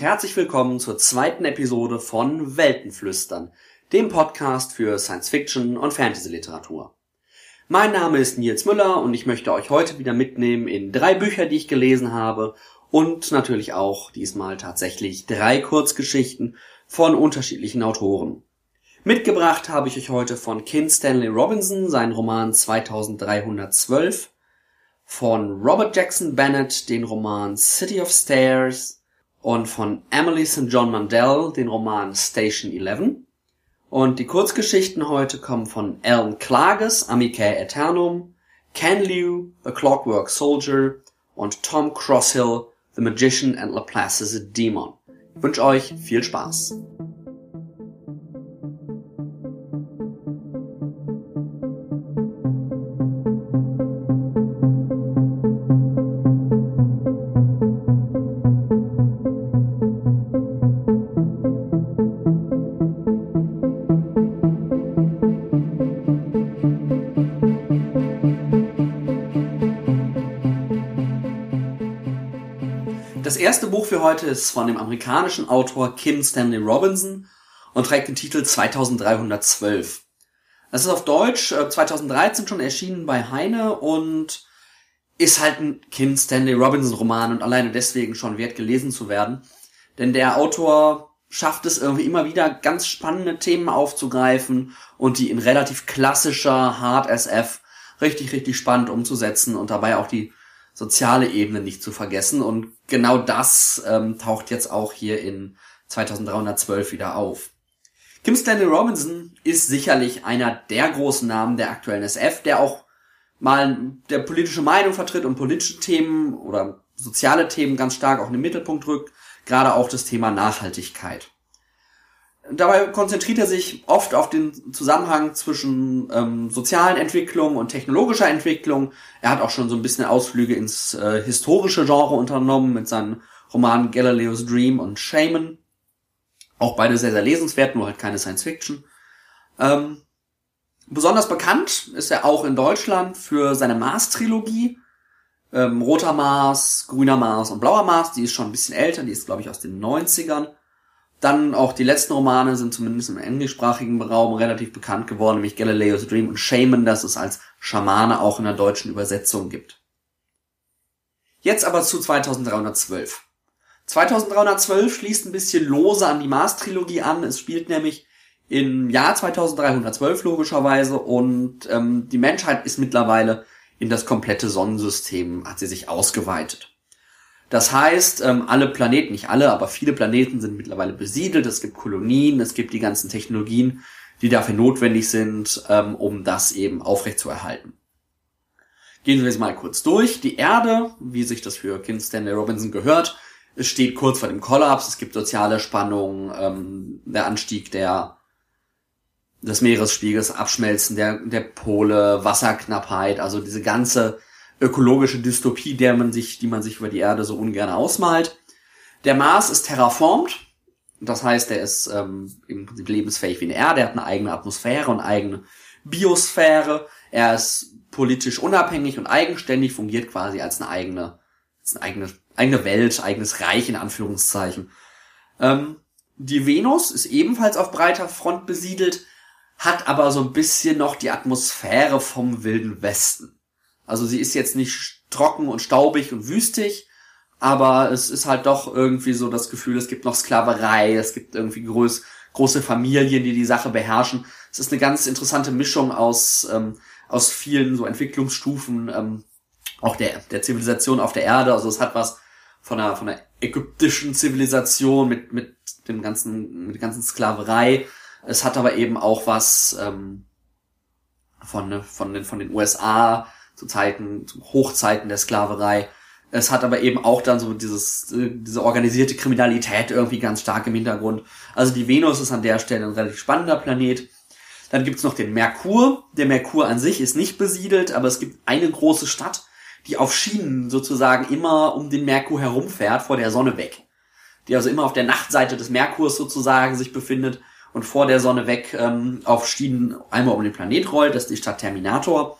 Und herzlich willkommen zur zweiten Episode von Weltenflüstern, dem Podcast für Science Fiction und Fantasy Literatur. Mein Name ist Nils Müller und ich möchte euch heute wieder mitnehmen in drei Bücher, die ich gelesen habe und natürlich auch diesmal tatsächlich drei Kurzgeschichten von unterschiedlichen Autoren. Mitgebracht habe ich euch heute von Kim Stanley Robinson seinen Roman 2312, von Robert Jackson Bennett den Roman City of Stairs und von Emily St. John Mandel den Roman Station 11. Und die Kurzgeschichten heute kommen von Alan Klages Amicae Aeternum, Ken Liu The Clockwork Soldier und Tom Crosshill The Magician and Laplace is a Demon. Ich wünsche euch viel Spaß. Das erste Buch für heute ist von dem amerikanischen Autor Kim Stanley Robinson und trägt den Titel 2312. Es ist auf Deutsch äh, 2013 schon erschienen bei Heine und ist halt ein Kim Stanley Robinson Roman und alleine deswegen schon wert gelesen zu werden. Denn der Autor schafft es irgendwie immer wieder ganz spannende Themen aufzugreifen und die in relativ klassischer Hard SF richtig, richtig spannend umzusetzen und dabei auch die soziale Ebene nicht zu vergessen. Und genau das ähm, taucht jetzt auch hier in 2312 wieder auf. Kim Stanley Robinson ist sicherlich einer der großen Namen der aktuellen SF, der auch mal der politische Meinung vertritt und politische Themen oder soziale Themen ganz stark auch in den Mittelpunkt rückt, gerade auch das Thema Nachhaltigkeit. Dabei konzentriert er sich oft auf den Zusammenhang zwischen ähm, sozialen Entwicklungen und technologischer Entwicklung. Er hat auch schon so ein bisschen Ausflüge ins äh, historische Genre unternommen mit seinen Romanen Galileo's Dream und Shaman. Auch beide sehr, sehr lesenswert, nur halt keine Science Fiction. Ähm, besonders bekannt ist er auch in Deutschland für seine Mars-Trilogie. Ähm, Roter Mars, Grüner Mars und Blauer Mars. Die ist schon ein bisschen älter, die ist, glaube ich, aus den 90ern. Dann auch die letzten Romane sind zumindest im englischsprachigen Raum relativ bekannt geworden, nämlich Galileo's Dream und Shaman, das es als Schamane auch in der deutschen Übersetzung gibt. Jetzt aber zu 2312. 2312 schließt ein bisschen lose an die Mars-Trilogie an. Es spielt nämlich im Jahr 2312 logischerweise und ähm, die Menschheit ist mittlerweile in das komplette Sonnensystem, hat sie sich ausgeweitet. Das heißt, ähm, alle Planeten, nicht alle, aber viele Planeten sind mittlerweile besiedelt. Es gibt Kolonien, es gibt die ganzen Technologien, die dafür notwendig sind, ähm, um das eben aufrechtzuerhalten. Gehen wir jetzt mal kurz durch. Die Erde, wie sich das für Kim Stanley Robinson gehört, steht kurz vor dem Kollaps. Es gibt soziale Spannungen, ähm, der Anstieg der des Meeresspiegels, Abschmelzen der, der Pole, Wasserknappheit, also diese ganze ökologische Dystopie, der man sich, die man sich über die Erde so ungern ausmalt. Der Mars ist terraformt, das heißt, er ist ähm, im Prinzip lebensfähig wie eine Erde, er hat eine eigene Atmosphäre und eigene Biosphäre, er ist politisch unabhängig und eigenständig, fungiert quasi als eine eigene, als eine eigene, eigene Welt, eigenes Reich in Anführungszeichen. Ähm, die Venus ist ebenfalls auf breiter Front besiedelt, hat aber so ein bisschen noch die Atmosphäre vom Wilden Westen. Also sie ist jetzt nicht trocken und staubig und wüstig, aber es ist halt doch irgendwie so das Gefühl, es gibt noch Sklaverei, es gibt irgendwie groß, große Familien, die die Sache beherrschen. Es ist eine ganz interessante Mischung aus, ähm, aus vielen so Entwicklungsstufen, ähm, auch der, der Zivilisation auf der Erde. Also es hat was von einer, von einer ägyptischen Zivilisation mit, mit dem ganzen, mit der ganzen Sklaverei. Es hat aber eben auch was ähm, von, von, den, von den USA, zu Zeiten, zu Hochzeiten der Sklaverei. Es hat aber eben auch dann so dieses, äh, diese organisierte Kriminalität irgendwie ganz stark im Hintergrund. Also die Venus ist an der Stelle ein relativ spannender Planet. Dann gibt's noch den Merkur. Der Merkur an sich ist nicht besiedelt, aber es gibt eine große Stadt, die auf Schienen sozusagen immer um den Merkur herumfährt, vor der Sonne weg. Die also immer auf der Nachtseite des Merkurs sozusagen sich befindet und vor der Sonne weg ähm, auf Schienen einmal um den Planet rollt. Das ist die Stadt Terminator.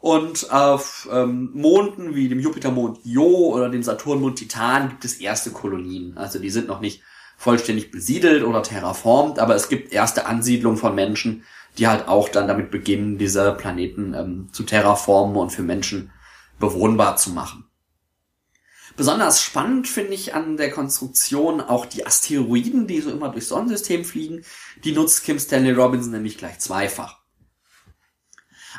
Und auf ähm, Monden wie dem Jupitermond Io oder dem Saturnmond Titan gibt es erste Kolonien. Also die sind noch nicht vollständig besiedelt oder terraformt, aber es gibt erste Ansiedlungen von Menschen, die halt auch dann damit beginnen, diese Planeten ähm, zu terraformen und für Menschen bewohnbar zu machen. Besonders spannend finde ich an der Konstruktion auch die Asteroiden, die so immer durchs Sonnensystem fliegen. Die nutzt Kim Stanley Robinson nämlich gleich zweifach.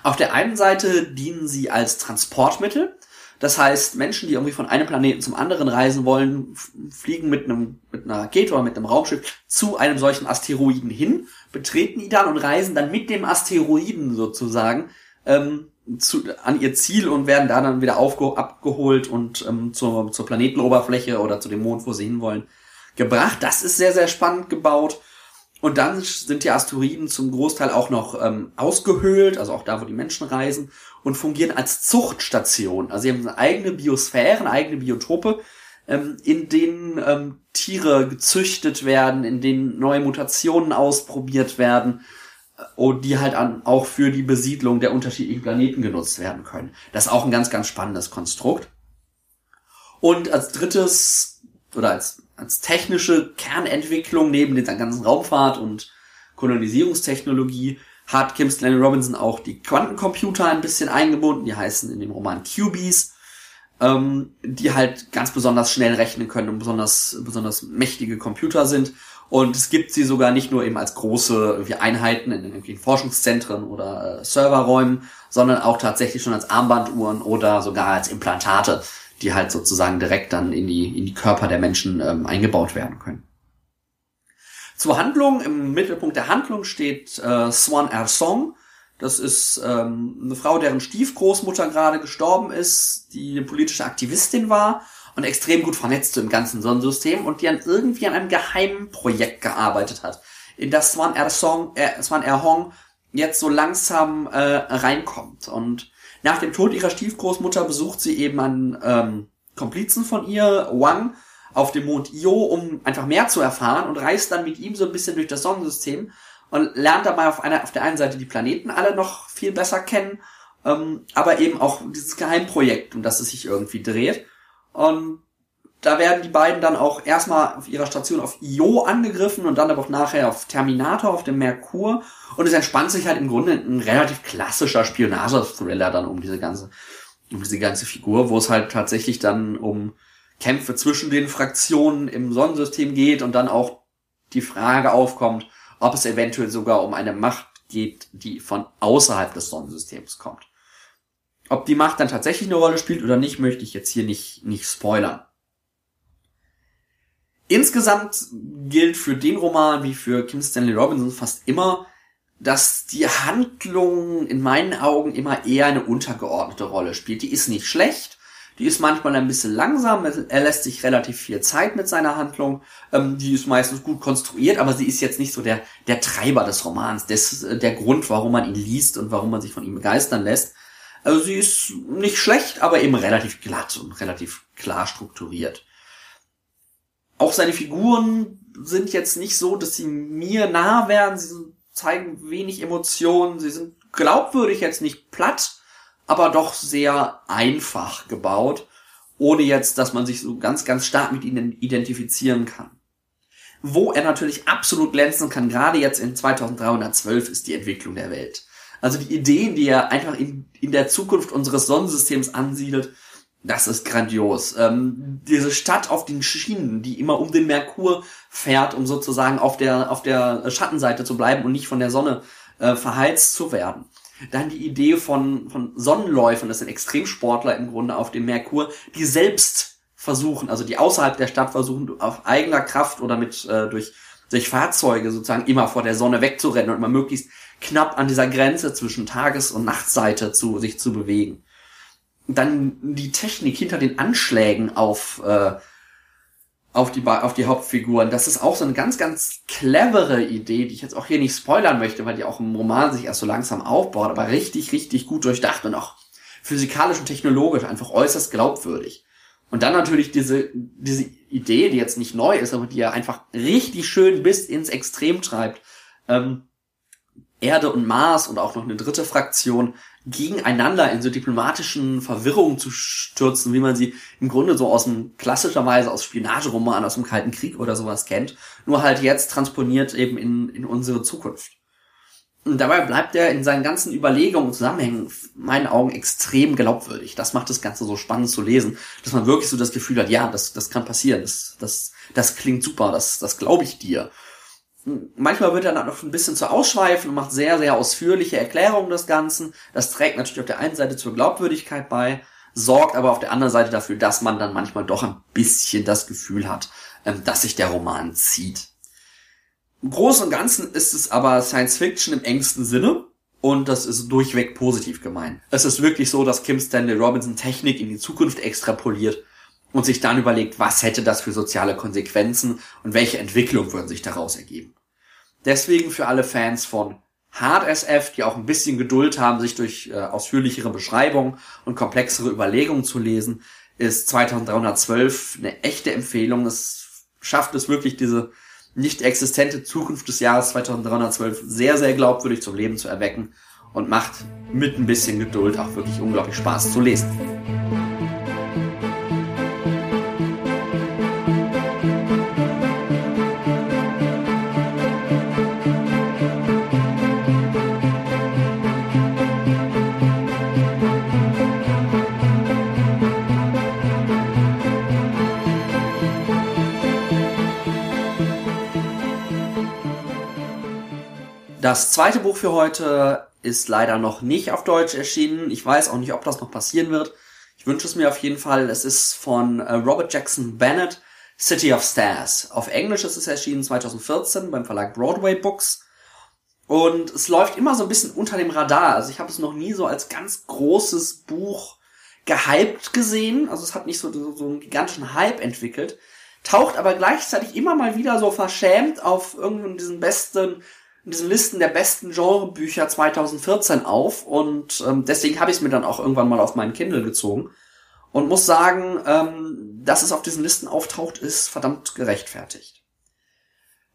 Auf der einen Seite dienen sie als Transportmittel. Das heißt, Menschen, die irgendwie von einem Planeten zum anderen reisen wollen, fliegen mit einem, mit einer Rakete oder mit einem Raumschiff zu einem solchen Asteroiden hin, betreten ihn dann und reisen dann mit dem Asteroiden sozusagen ähm, zu, an ihr Ziel und werden da dann wieder aufge, abgeholt und ähm, zur, zur Planetenoberfläche oder zu dem Mond, wo sie hinwollen, gebracht. Das ist sehr, sehr spannend gebaut. Und dann sind die Asteroiden zum Großteil auch noch ähm, ausgehöhlt, also auch da, wo die Menschen reisen, und fungieren als Zuchtstation. Also sie haben eigene Biosphäre, eine eigene Biotope, ähm, in denen ähm, Tiere gezüchtet werden, in denen neue Mutationen ausprobiert werden äh, und die halt an, auch für die Besiedlung der unterschiedlichen Planeten genutzt werden können. Das ist auch ein ganz, ganz spannendes Konstrukt. Und als drittes oder als als technische Kernentwicklung neben dieser ganzen Raumfahrt und Kolonisierungstechnologie hat Kim Stanley Robinson auch die Quantencomputer ein bisschen eingebunden. Die heißen in dem Roman QBs, ähm, die halt ganz besonders schnell rechnen können und besonders, besonders mächtige Computer sind. Und es gibt sie sogar nicht nur eben als große Einheiten in irgendwelchen Forschungszentren oder äh, Serverräumen, sondern auch tatsächlich schon als Armbanduhren oder sogar als Implantate die halt sozusagen direkt dann in die, in die Körper der Menschen ähm, eingebaut werden können. Zur Handlung, im Mittelpunkt der Handlung steht äh, Swan Ersong. Das ist ähm, eine Frau, deren Stiefgroßmutter gerade gestorben ist, die eine politische Aktivistin war und extrem gut vernetzt im ganzen Sonnensystem und die an irgendwie an einem geheimen Projekt gearbeitet hat, in das Swan Ersong, äh, Swan Erhong jetzt so langsam äh, reinkommt. Und nach dem Tod ihrer Stiefgroßmutter besucht sie eben einen ähm, Komplizen von ihr, Wang, auf dem Mond Io, um einfach mehr zu erfahren und reist dann mit ihm so ein bisschen durch das Sonnensystem und lernt dabei auf, einer, auf der einen Seite die Planeten alle noch viel besser kennen, ähm, aber eben auch dieses Geheimprojekt, um das es sich irgendwie dreht. Und da werden die beiden dann auch erstmal auf ihrer Station auf Io angegriffen und dann aber auch nachher auf Terminator, auf dem Merkur. Und es entspannt sich halt im Grunde ein relativ klassischer Spionage-Thriller dann um diese ganze, um diese ganze Figur, wo es halt tatsächlich dann um Kämpfe zwischen den Fraktionen im Sonnensystem geht und dann auch die Frage aufkommt, ob es eventuell sogar um eine Macht geht, die von außerhalb des Sonnensystems kommt. Ob die Macht dann tatsächlich eine Rolle spielt oder nicht, möchte ich jetzt hier nicht, nicht spoilern. Insgesamt gilt für den Roman wie für Kim Stanley Robinson fast immer, dass die Handlung in meinen Augen immer eher eine untergeordnete Rolle spielt. Die ist nicht schlecht, die ist manchmal ein bisschen langsam, er lässt sich relativ viel Zeit mit seiner Handlung, ähm, die ist meistens gut konstruiert, aber sie ist jetzt nicht so der, der Treiber des Romans, äh, der Grund, warum man ihn liest und warum man sich von ihm begeistern lässt. Also sie ist nicht schlecht, aber eben relativ glatt und relativ klar strukturiert. Auch seine Figuren sind jetzt nicht so, dass sie mir nah werden. Sie zeigen wenig Emotionen. Sie sind glaubwürdig jetzt nicht platt, aber doch sehr einfach gebaut, ohne jetzt, dass man sich so ganz, ganz stark mit ihnen identifizieren kann. Wo er natürlich absolut glänzen kann, gerade jetzt in 2312, ist die Entwicklung der Welt. Also die Ideen, die er einfach in, in der Zukunft unseres Sonnensystems ansiedelt, das ist grandios. Ähm, diese Stadt auf den Schienen, die immer um den Merkur fährt, um sozusagen auf der, auf der Schattenseite zu bleiben und nicht von der Sonne äh, verheizt zu werden. Dann die Idee von, von Sonnenläufern, das sind Extremsportler im Grunde auf dem Merkur, die selbst versuchen, also die außerhalb der Stadt versuchen, auf eigener Kraft oder mit äh, durch, durch Fahrzeuge sozusagen immer vor der Sonne wegzurennen und immer möglichst knapp an dieser Grenze zwischen Tages- und Nachtseite zu sich zu bewegen. Dann die Technik hinter den Anschlägen auf äh, auf die auf die Hauptfiguren. Das ist auch so eine ganz ganz clevere Idee, die ich jetzt auch hier nicht spoilern möchte, weil die auch im Roman sich erst so langsam aufbaut, aber richtig richtig gut durchdacht und auch physikalisch und technologisch einfach äußerst glaubwürdig. Und dann natürlich diese diese Idee, die jetzt nicht neu ist, aber die ja einfach richtig schön bis ins Extrem treibt. Ähm, Erde und Mars und auch noch eine dritte Fraktion gegeneinander in so diplomatischen Verwirrungen zu stürzen, wie man sie im Grunde so aus dem klassischerweise aus Spionageroman aus dem Kalten Krieg oder sowas kennt, nur halt jetzt transponiert eben in, in unsere Zukunft. Und dabei bleibt er in seinen ganzen Überlegungen und Zusammenhängen in meinen Augen extrem glaubwürdig. Das macht das Ganze so spannend zu lesen, dass man wirklich so das Gefühl hat, ja, das, das kann passieren, das, das, das klingt super, das, das glaube ich dir manchmal wird er dann noch ein bisschen zu ausschweifen und macht sehr, sehr ausführliche Erklärungen des Ganzen. Das trägt natürlich auf der einen Seite zur Glaubwürdigkeit bei, sorgt aber auf der anderen Seite dafür, dass man dann manchmal doch ein bisschen das Gefühl hat, ähm, dass sich der Roman zieht. Im Großen und Ganzen ist es aber Science Fiction im engsten Sinne und das ist durchweg positiv gemeint. Es ist wirklich so, dass Kim Stanley Robinson Technik in die Zukunft extrapoliert und sich dann überlegt, was hätte das für soziale Konsequenzen und welche Entwicklung würden sich daraus ergeben. Deswegen für alle Fans von Hard SF, die auch ein bisschen Geduld haben, sich durch äh, ausführlichere Beschreibungen und komplexere Überlegungen zu lesen, ist 2312 eine echte Empfehlung. Es schafft es wirklich, diese nicht existente Zukunft des Jahres 2312 sehr, sehr glaubwürdig zum Leben zu erwecken und macht mit ein bisschen Geduld auch wirklich unglaublich Spaß zu lesen. Das zweite Buch für heute ist leider noch nicht auf Deutsch erschienen. Ich weiß auch nicht, ob das noch passieren wird. Ich wünsche es mir auf jeden Fall. Es ist von äh, Robert Jackson Bennett, City of Stars. Auf Englisch ist es erschienen 2014 beim Verlag Broadway Books. Und es läuft immer so ein bisschen unter dem Radar. Also ich habe es noch nie so als ganz großes Buch gehypt gesehen. Also es hat nicht so, so, einen gigantischen Hype entwickelt. Taucht aber gleichzeitig immer mal wieder so verschämt auf irgendeinen diesen besten in diesen Listen der besten Genrebücher 2014 auf und ähm, deswegen habe ich es mir dann auch irgendwann mal auf meinen Kindle gezogen und muss sagen, ähm, dass es auf diesen Listen auftaucht, ist verdammt gerechtfertigt.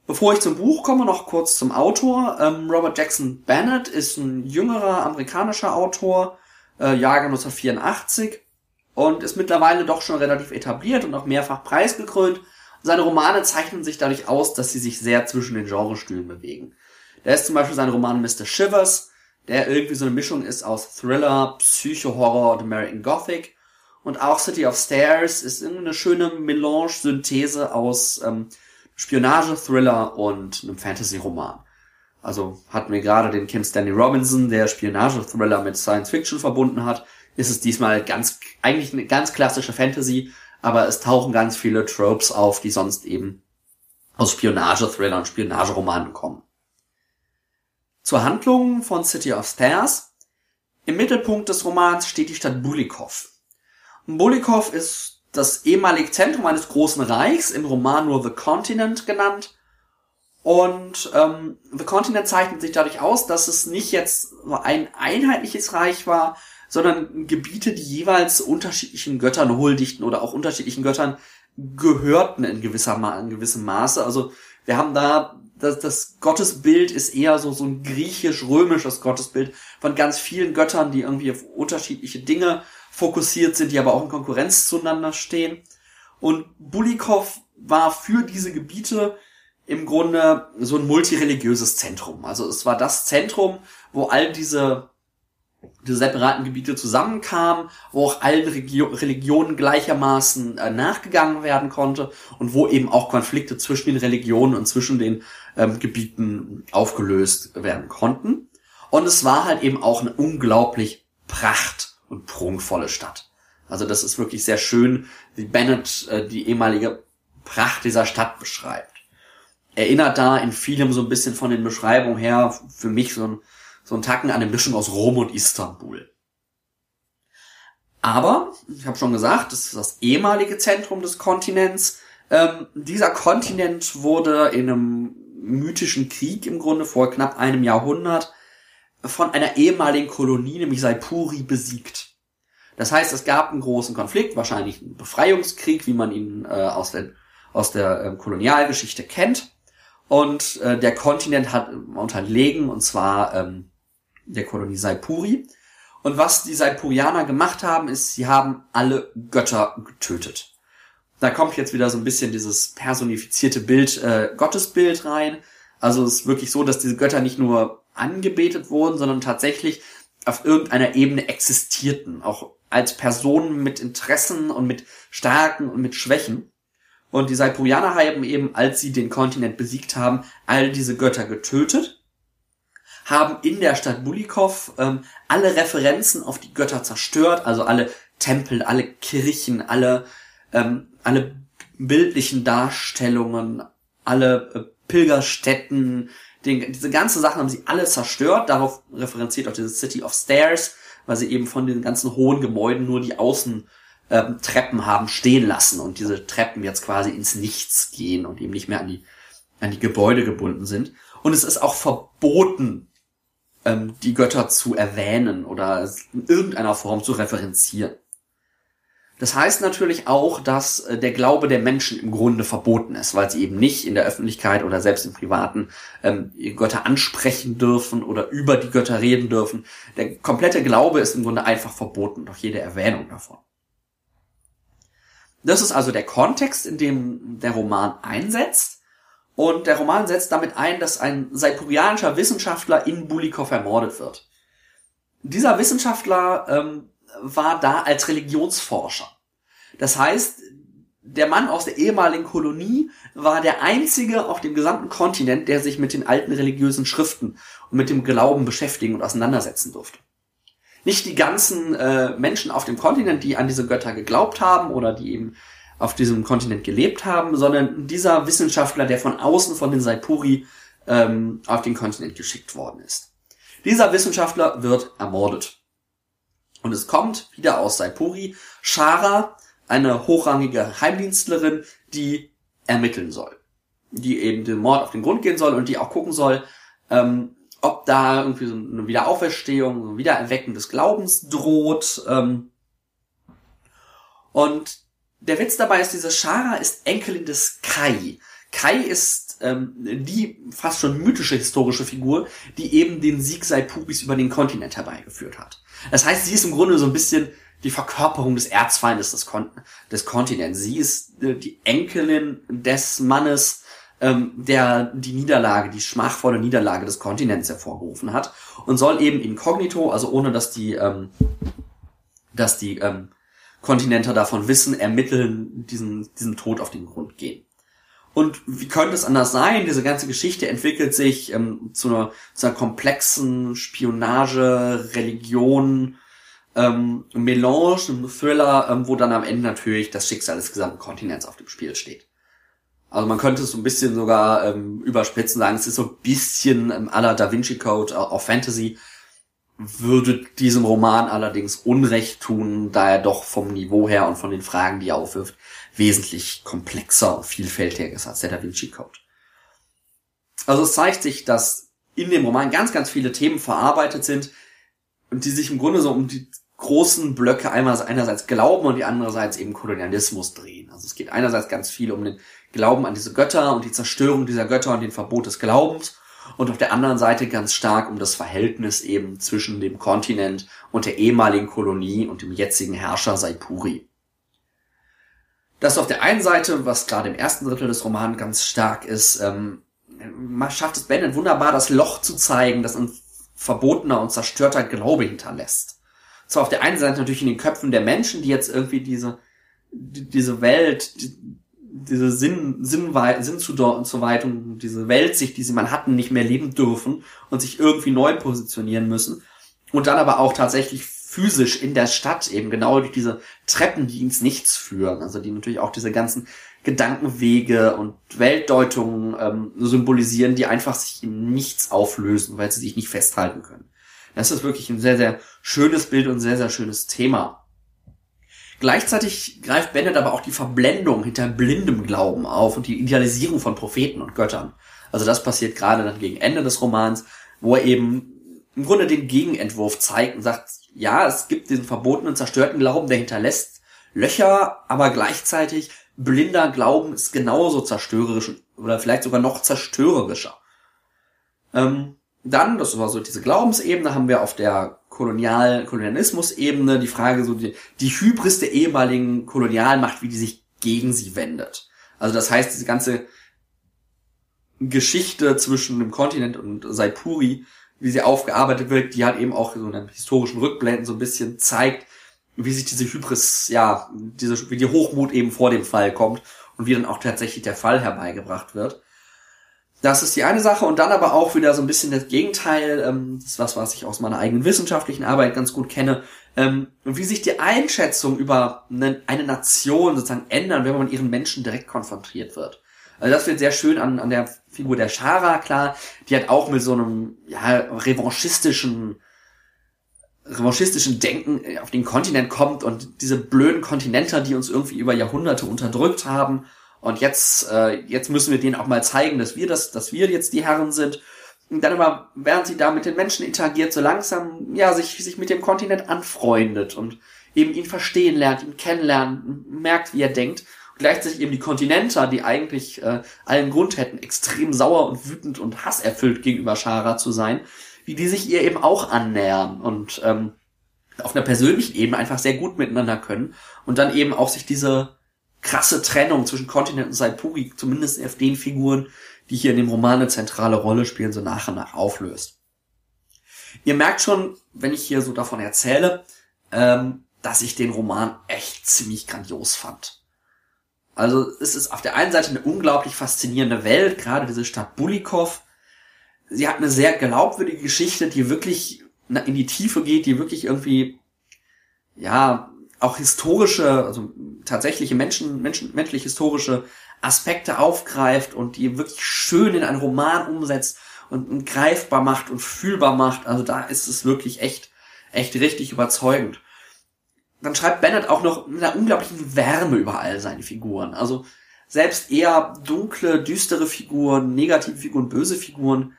Bevor ich zum Buch komme, noch kurz zum Autor. Ähm, Robert Jackson Bennett ist ein jüngerer amerikanischer Autor, äh, Jahrgang 1984 und ist mittlerweile doch schon relativ etabliert und auch mehrfach preisgekrönt. Seine Romane zeichnen sich dadurch aus, dass sie sich sehr zwischen den Genrestühlen bewegen. Da ist zum Beispiel sein Roman Mr. Shivers, der irgendwie so eine Mischung ist aus Thriller, Psycho-Horror und American Gothic. Und auch City of Stairs ist eine schöne Melange-Synthese aus ähm, Spionage-Thriller und einem Fantasy-Roman. Also hatten wir gerade den Kim Stanley Robinson, der Spionage-Thriller mit Science Fiction verbunden hat, ist es diesmal ganz, eigentlich eine ganz klassische Fantasy, aber es tauchen ganz viele Tropes auf, die sonst eben aus Spionage-Thriller und Spionageromanen kommen. Zur Handlung von City of Stairs. Im Mittelpunkt des Romans steht die Stadt Bulikov. Bulikov ist das ehemalige Zentrum eines großen Reichs, im Roman nur The Continent genannt. Und ähm, The Continent zeichnet sich dadurch aus, dass es nicht jetzt ein einheitliches Reich war, sondern Gebiete, die jeweils unterschiedlichen Göttern huldigten oder auch unterschiedlichen Göttern gehörten in gewisser Ma in gewissem Maße. Also wir haben da das, das Gottesbild ist eher so, so ein griechisch-römisches Gottesbild von ganz vielen Göttern, die irgendwie auf unterschiedliche Dinge fokussiert sind, die aber auch in Konkurrenz zueinander stehen. Und Bulikov war für diese Gebiete im Grunde so ein multireligiöses Zentrum. Also es war das Zentrum, wo all diese diese separaten Gebiete zusammenkamen, wo auch allen Regio Religionen gleichermaßen äh, nachgegangen werden konnte und wo eben auch Konflikte zwischen den Religionen und zwischen den ähm, Gebieten aufgelöst werden konnten. Und es war halt eben auch eine unglaublich pracht- und prunkvolle Stadt. Also das ist wirklich sehr schön, wie Bennett äh, die ehemalige Pracht dieser Stadt beschreibt. Erinnert da in vielem so ein bisschen von den Beschreibungen her für mich so ein so ein Tacken an eine Mischung aus Rom und Istanbul. Aber, ich habe schon gesagt, das ist das ehemalige Zentrum des Kontinents. Ähm, dieser Kontinent wurde in einem mythischen Krieg im Grunde vor knapp einem Jahrhundert von einer ehemaligen Kolonie, nämlich Saipuri, besiegt. Das heißt, es gab einen großen Konflikt, wahrscheinlich einen Befreiungskrieg, wie man ihn äh, aus der, aus der äh, Kolonialgeschichte kennt. Und äh, der Kontinent hat unterlegen, und zwar ähm, der Kolonie Saipuri. Und was die Saipurianer gemacht haben, ist, sie haben alle Götter getötet. Da kommt jetzt wieder so ein bisschen dieses personifizierte Bild, äh, Gottesbild rein. Also es ist wirklich so, dass diese Götter nicht nur angebetet wurden, sondern tatsächlich auf irgendeiner Ebene existierten, auch als Personen mit Interessen und mit Stärken und mit Schwächen. Und die Saipurianer haben eben, als sie den Kontinent besiegt haben, all diese Götter getötet, haben in der Stadt Bulikov ähm, alle Referenzen auf die Götter zerstört, also alle Tempel, alle Kirchen, alle, ähm, alle bildlichen Darstellungen, alle äh, Pilgerstätten, den, diese ganzen Sachen haben sie alle zerstört. Darauf referenziert auch diese City of Stairs, weil sie eben von den ganzen hohen Gebäuden nur die Außen ähm, haben stehen lassen und diese Treppen jetzt quasi ins Nichts gehen und eben nicht mehr an die, an die Gebäude gebunden sind. Und es ist auch verboten, ähm, die Götter zu erwähnen oder in irgendeiner Form zu referenzieren. Das heißt natürlich auch, dass äh, der Glaube der Menschen im Grunde verboten ist, weil sie eben nicht in der Öffentlichkeit oder selbst im Privaten ähm, Götter ansprechen dürfen oder über die Götter reden dürfen. Der komplette Glaube ist im Grunde einfach verboten, doch jede Erwähnung davon. Das ist also der Kontext, in dem der Roman einsetzt. Und der Roman setzt damit ein, dass ein saipurianischer Wissenschaftler in Bulikov ermordet wird. Dieser Wissenschaftler ähm, war da als Religionsforscher. Das heißt, der Mann aus der ehemaligen Kolonie war der einzige auf dem gesamten Kontinent, der sich mit den alten religiösen Schriften und mit dem Glauben beschäftigen und auseinandersetzen durfte nicht die ganzen äh, Menschen auf dem Kontinent, die an diese Götter geglaubt haben oder die eben auf diesem Kontinent gelebt haben, sondern dieser Wissenschaftler, der von außen von den Saipuri ähm, auf den Kontinent geschickt worden ist. Dieser Wissenschaftler wird ermordet. Und es kommt wieder aus Saipuri Shara, eine hochrangige Heimdienstlerin, die ermitteln soll. Die eben den Mord auf den Grund gehen soll und die auch gucken soll, ähm, ob da irgendwie so eine Wiederauferstehung, so ein Wiedererwecken des Glaubens droht. Ähm, und der Witz dabei ist, diese Shara ist Enkelin des Kai. Kai ist ähm, die fast schon mythische historische Figur, die eben den Sieg Saipuris über den Kontinent herbeigeführt hat. Das heißt, sie ist im Grunde so ein bisschen die Verkörperung des Erzfeindes des, Kon des Kontinents. Sie ist äh, die Enkelin des Mannes, ähm, der die Niederlage, die schmachvolle Niederlage des Kontinents hervorgerufen hat und soll eben inkognito, also ohne dass die, ähm, dass die ähm, Kontinenter davon wissen, ermitteln, diesen, diesen Tod auf den Grund gehen. Und wie könnte es anders sein? Diese ganze Geschichte entwickelt sich ähm, zu, einer, zu einer komplexen Spionage, Religion, ähm, Melange, einem Thriller, ähm, wo dann am Ende natürlich das Schicksal des gesamten Kontinents auf dem Spiel steht. Also man könnte es so ein bisschen sogar ähm, überspitzen sagen, es ist so ein bisschen ähm, aller Da Vinci Code äh, auf Fantasy, würde diesem Roman allerdings Unrecht tun, da er doch vom Niveau her und von den Fragen, die er aufwirft, wesentlich komplexer und vielfältiger ist als der Da Vinci Code. Also es zeigt sich, dass in dem Roman ganz, ganz viele Themen verarbeitet sind und die sich im Grunde so um die großen Blöcke einerseits Glauben und die andererseits eben Kolonialismus drehen. Also es geht einerseits ganz viel um den Glauben an diese Götter und die Zerstörung dieser Götter und den Verbot des Glaubens und auf der anderen Seite ganz stark um das Verhältnis eben zwischen dem Kontinent und der ehemaligen Kolonie und dem jetzigen Herrscher Saipuri. Das auf der einen Seite, was gerade im ersten Drittel des Romans ganz stark ist, ähm, man schafft es Bennett wunderbar, das Loch zu zeigen, das ein verbotener und zerstörter Glaube hinterlässt. Zwar auf der einen Seite natürlich in den Köpfen der Menschen, die jetzt irgendwie diese, diese Welt, diese Sinn, Sinnwei Sinnzuweitung, diese Weltsicht, die sie mal hatten, nicht mehr leben dürfen und sich irgendwie neu positionieren müssen. Und dann aber auch tatsächlich physisch in der Stadt eben genau durch diese Treppen, die ins Nichts führen. Also die natürlich auch diese ganzen Gedankenwege und Weltdeutungen ähm, symbolisieren, die einfach sich in nichts auflösen, weil sie sich nicht festhalten können. Das ist wirklich ein sehr, sehr schönes Bild und sehr, sehr schönes Thema. Gleichzeitig greift Bennett aber auch die Verblendung hinter blindem Glauben auf und die Idealisierung von Propheten und Göttern. Also das passiert gerade dann gegen Ende des Romans, wo er eben im Grunde den Gegenentwurf zeigt und sagt, ja, es gibt diesen verbotenen, zerstörten Glauben, der hinterlässt Löcher, aber gleichzeitig blinder Glauben ist genauso zerstörerisch oder vielleicht sogar noch zerstörerischer. Ähm, dann, das war so diese Glaubensebene, haben wir auf der Kolonial Kolonialismus-Ebene die Frage so die, die Hybris der ehemaligen Kolonialmacht, wie die sich gegen sie wendet. Also das heißt, diese ganze Geschichte zwischen dem Kontinent und Saipuri, wie sie aufgearbeitet wird, die hat eben auch so einen historischen Rückblenden so ein bisschen zeigt, wie sich diese Hybris, ja, diese, wie die Hochmut eben vor dem Fall kommt und wie dann auch tatsächlich der Fall herbeigebracht wird. Das ist die eine Sache und dann aber auch wieder so ein bisschen das Gegenteil, ähm, das ist was, was ich aus meiner eigenen wissenschaftlichen Arbeit ganz gut kenne, ähm, wie sich die Einschätzung über eine, eine Nation sozusagen ändern, wenn man mit ihren Menschen direkt konfrontiert wird. Also das wird sehr schön an, an der Figur der Shara klar, die hat auch mit so einem ja, revanchistischen revanchistischen Denken auf den Kontinent kommt und diese blöden Kontinenter, die uns irgendwie über Jahrhunderte unterdrückt haben. Und jetzt, äh, jetzt müssen wir denen auch mal zeigen, dass wir das, dass wir jetzt die Herren sind. Und dann aber, während sie da mit den Menschen interagiert, so langsam, ja, sich, sich mit dem Kontinent anfreundet und eben ihn verstehen lernt, ihn kennenlernt, merkt, wie er denkt. Gleichzeitig eben die Kontinenter, die eigentlich äh, allen Grund hätten, extrem sauer und wütend und hasserfüllt gegenüber Shara zu sein, wie die sich ihr eben auch annähern und ähm, auf einer persönlichen Ebene einfach sehr gut miteinander können und dann eben auch sich diese krasse Trennung zwischen Kontinent und Saipuri, zumindest auf den Figuren, die hier in dem Roman eine zentrale Rolle spielen, so nach und nach auflöst. Ihr merkt schon, wenn ich hier so davon erzähle, ähm, dass ich den Roman echt ziemlich grandios fand. Also es ist auf der einen Seite eine unglaublich faszinierende Welt, gerade diese Stadt Bulikov, sie hat eine sehr glaubwürdige Geschichte, die wirklich in die Tiefe geht, die wirklich irgendwie, ja, auch historische, also tatsächliche Menschen, Menschen, menschlich historische Aspekte aufgreift und die wirklich schön in einen Roman umsetzt und, und greifbar macht und fühlbar macht. Also da ist es wirklich echt, echt richtig überzeugend. Dann schreibt Bennett auch noch mit einer unglaublichen Wärme über all seine Figuren. Also selbst eher dunkle, düstere Figuren, negative Figuren, böse Figuren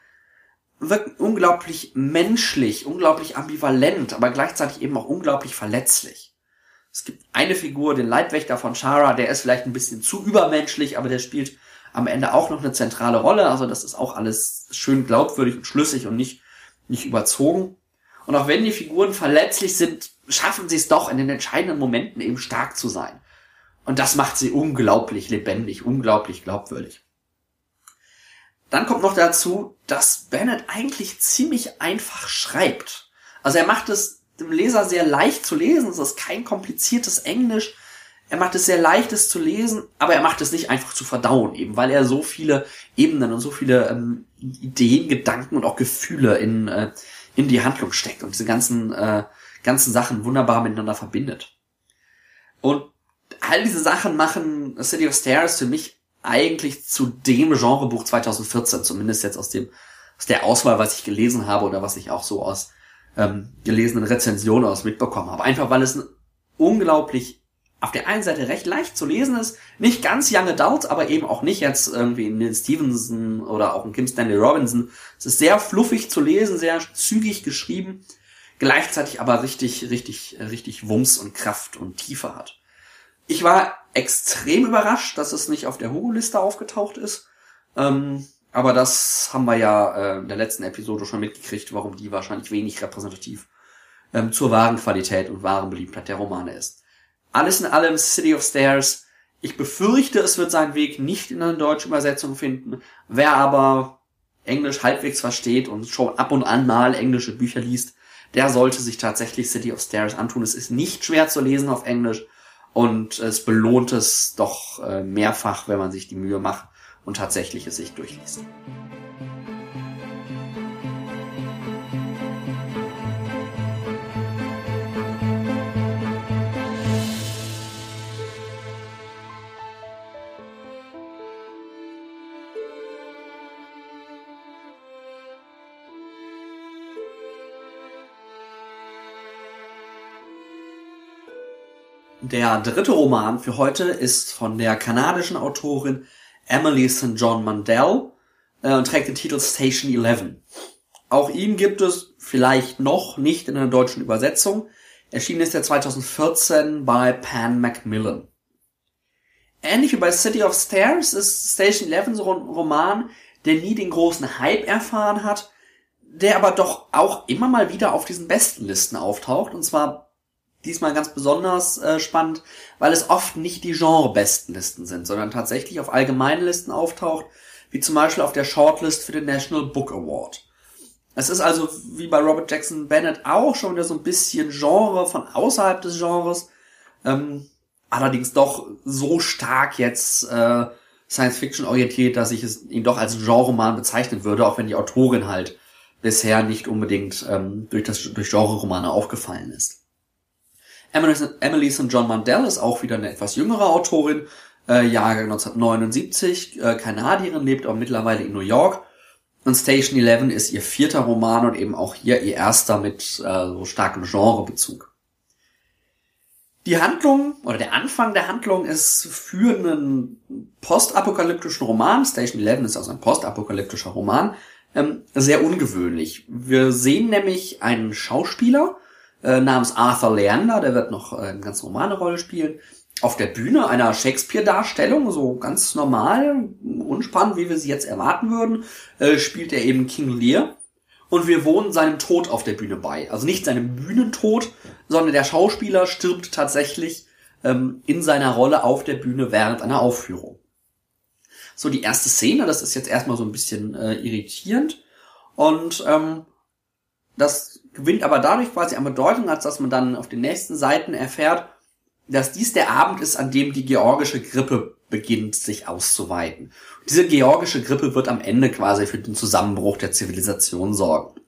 wirken unglaublich menschlich, unglaublich ambivalent, aber gleichzeitig eben auch unglaublich verletzlich. Es gibt eine Figur, den Leibwächter von Shara, der ist vielleicht ein bisschen zu übermenschlich, aber der spielt am Ende auch noch eine zentrale Rolle. Also das ist auch alles schön glaubwürdig und schlüssig und nicht, nicht überzogen. Und auch wenn die Figuren verletzlich sind, schaffen sie es doch in den entscheidenden Momenten eben stark zu sein. Und das macht sie unglaublich lebendig, unglaublich glaubwürdig. Dann kommt noch dazu, dass Bennett eigentlich ziemlich einfach schreibt. Also er macht es dem Leser sehr leicht zu lesen. Es ist kein kompliziertes Englisch. Er macht es sehr leicht, es zu lesen, aber er macht es nicht einfach zu verdauen, eben weil er so viele Ebenen und so viele ähm, Ideen, Gedanken und auch Gefühle in, äh, in die Handlung steckt und diese ganzen, äh, ganzen Sachen wunderbar miteinander verbindet. Und all diese Sachen machen City of Stairs für mich eigentlich zu dem Genrebuch 2014, zumindest jetzt aus dem aus der Auswahl, was ich gelesen habe oder was ich auch so aus ähm, gelesenen Rezensionen aus mitbekommen habe. Einfach weil es unglaublich auf der einen Seite recht leicht zu lesen ist, nicht ganz Young Adult, aber eben auch nicht jetzt irgendwie in Neil Stevenson oder auch in Kim Stanley Robinson. Es ist sehr fluffig zu lesen, sehr zügig geschrieben, gleichzeitig aber richtig, richtig, richtig Wumms und Kraft und Tiefe hat. Ich war extrem überrascht, dass es nicht auf der Hugo-Liste aufgetaucht ist. Ähm, aber das haben wir ja äh, in der letzten Episode schon mitgekriegt, warum die wahrscheinlich wenig repräsentativ ähm, zur wahren Qualität und wahren Beliebtheit der Romane ist. Alles in allem City of Stairs. Ich befürchte, es wird seinen Weg nicht in eine deutsche Übersetzung finden. Wer aber Englisch halbwegs versteht und schon ab und an mal englische Bücher liest, der sollte sich tatsächlich City of Stairs antun. Es ist nicht schwer zu lesen auf Englisch. Und es belohnt es doch äh, mehrfach, wenn man sich die Mühe macht und tatsächlich es sich durchliest. Der dritte Roman für heute ist von der kanadischen Autorin Emily St. John Mandel äh, und trägt den Titel Station 11. Auch ihn gibt es vielleicht noch nicht in einer deutschen Übersetzung. Erschienen ist er 2014 bei Pan Macmillan. Ähnlich wie bei City of Stairs ist Station 11 so ein Roman, der nie den großen Hype erfahren hat, der aber doch auch immer mal wieder auf diesen besten Listen auftaucht. Und zwar diesmal ganz besonders äh, spannend, weil es oft nicht die Genre-Bestenlisten sind, sondern tatsächlich auf allgemeinen Listen auftaucht, wie zum Beispiel auf der Shortlist für den National Book Award. Es ist also wie bei Robert Jackson Bennett auch schon wieder so ein bisschen Genre von außerhalb des Genres, ähm, allerdings doch so stark jetzt äh, Science Fiction orientiert, dass ich es ihn doch als Genre-Roman bezeichnen würde, auch wenn die Autorin halt bisher nicht unbedingt ähm, durch das durch Genre-Romane aufgefallen ist. Emily St. John Mandel ist auch wieder eine etwas jüngere Autorin, äh, Jahrgang 1979, äh, Kanadierin, lebt aber mittlerweile in New York. Und Station 11 ist ihr vierter Roman und eben auch hier ihr erster mit äh, so starkem Genrebezug. Die Handlung oder der Anfang der Handlung ist für einen postapokalyptischen Roman, Station 11 ist also ein postapokalyptischer Roman, ähm, sehr ungewöhnlich. Wir sehen nämlich einen Schauspieler, äh, namens Arthur Leander, der wird noch äh, eine ganz normale Rolle spielen, auf der Bühne einer Shakespeare-Darstellung, so ganz normal, unspannend, wie wir sie jetzt erwarten würden, äh, spielt er eben King Lear. Und wir wohnen seinem Tod auf der Bühne bei. Also nicht seinem Bühnentod, sondern der Schauspieler stirbt tatsächlich ähm, in seiner Rolle auf der Bühne während einer Aufführung. So, die erste Szene, das ist jetzt erstmal so ein bisschen äh, irritierend. Und ähm, das gewinnt aber dadurch quasi an Bedeutung, als dass man dann auf den nächsten Seiten erfährt, dass dies der Abend ist, an dem die georgische Grippe beginnt, sich auszuweiten. Und diese georgische Grippe wird am Ende quasi für den Zusammenbruch der Zivilisation sorgen.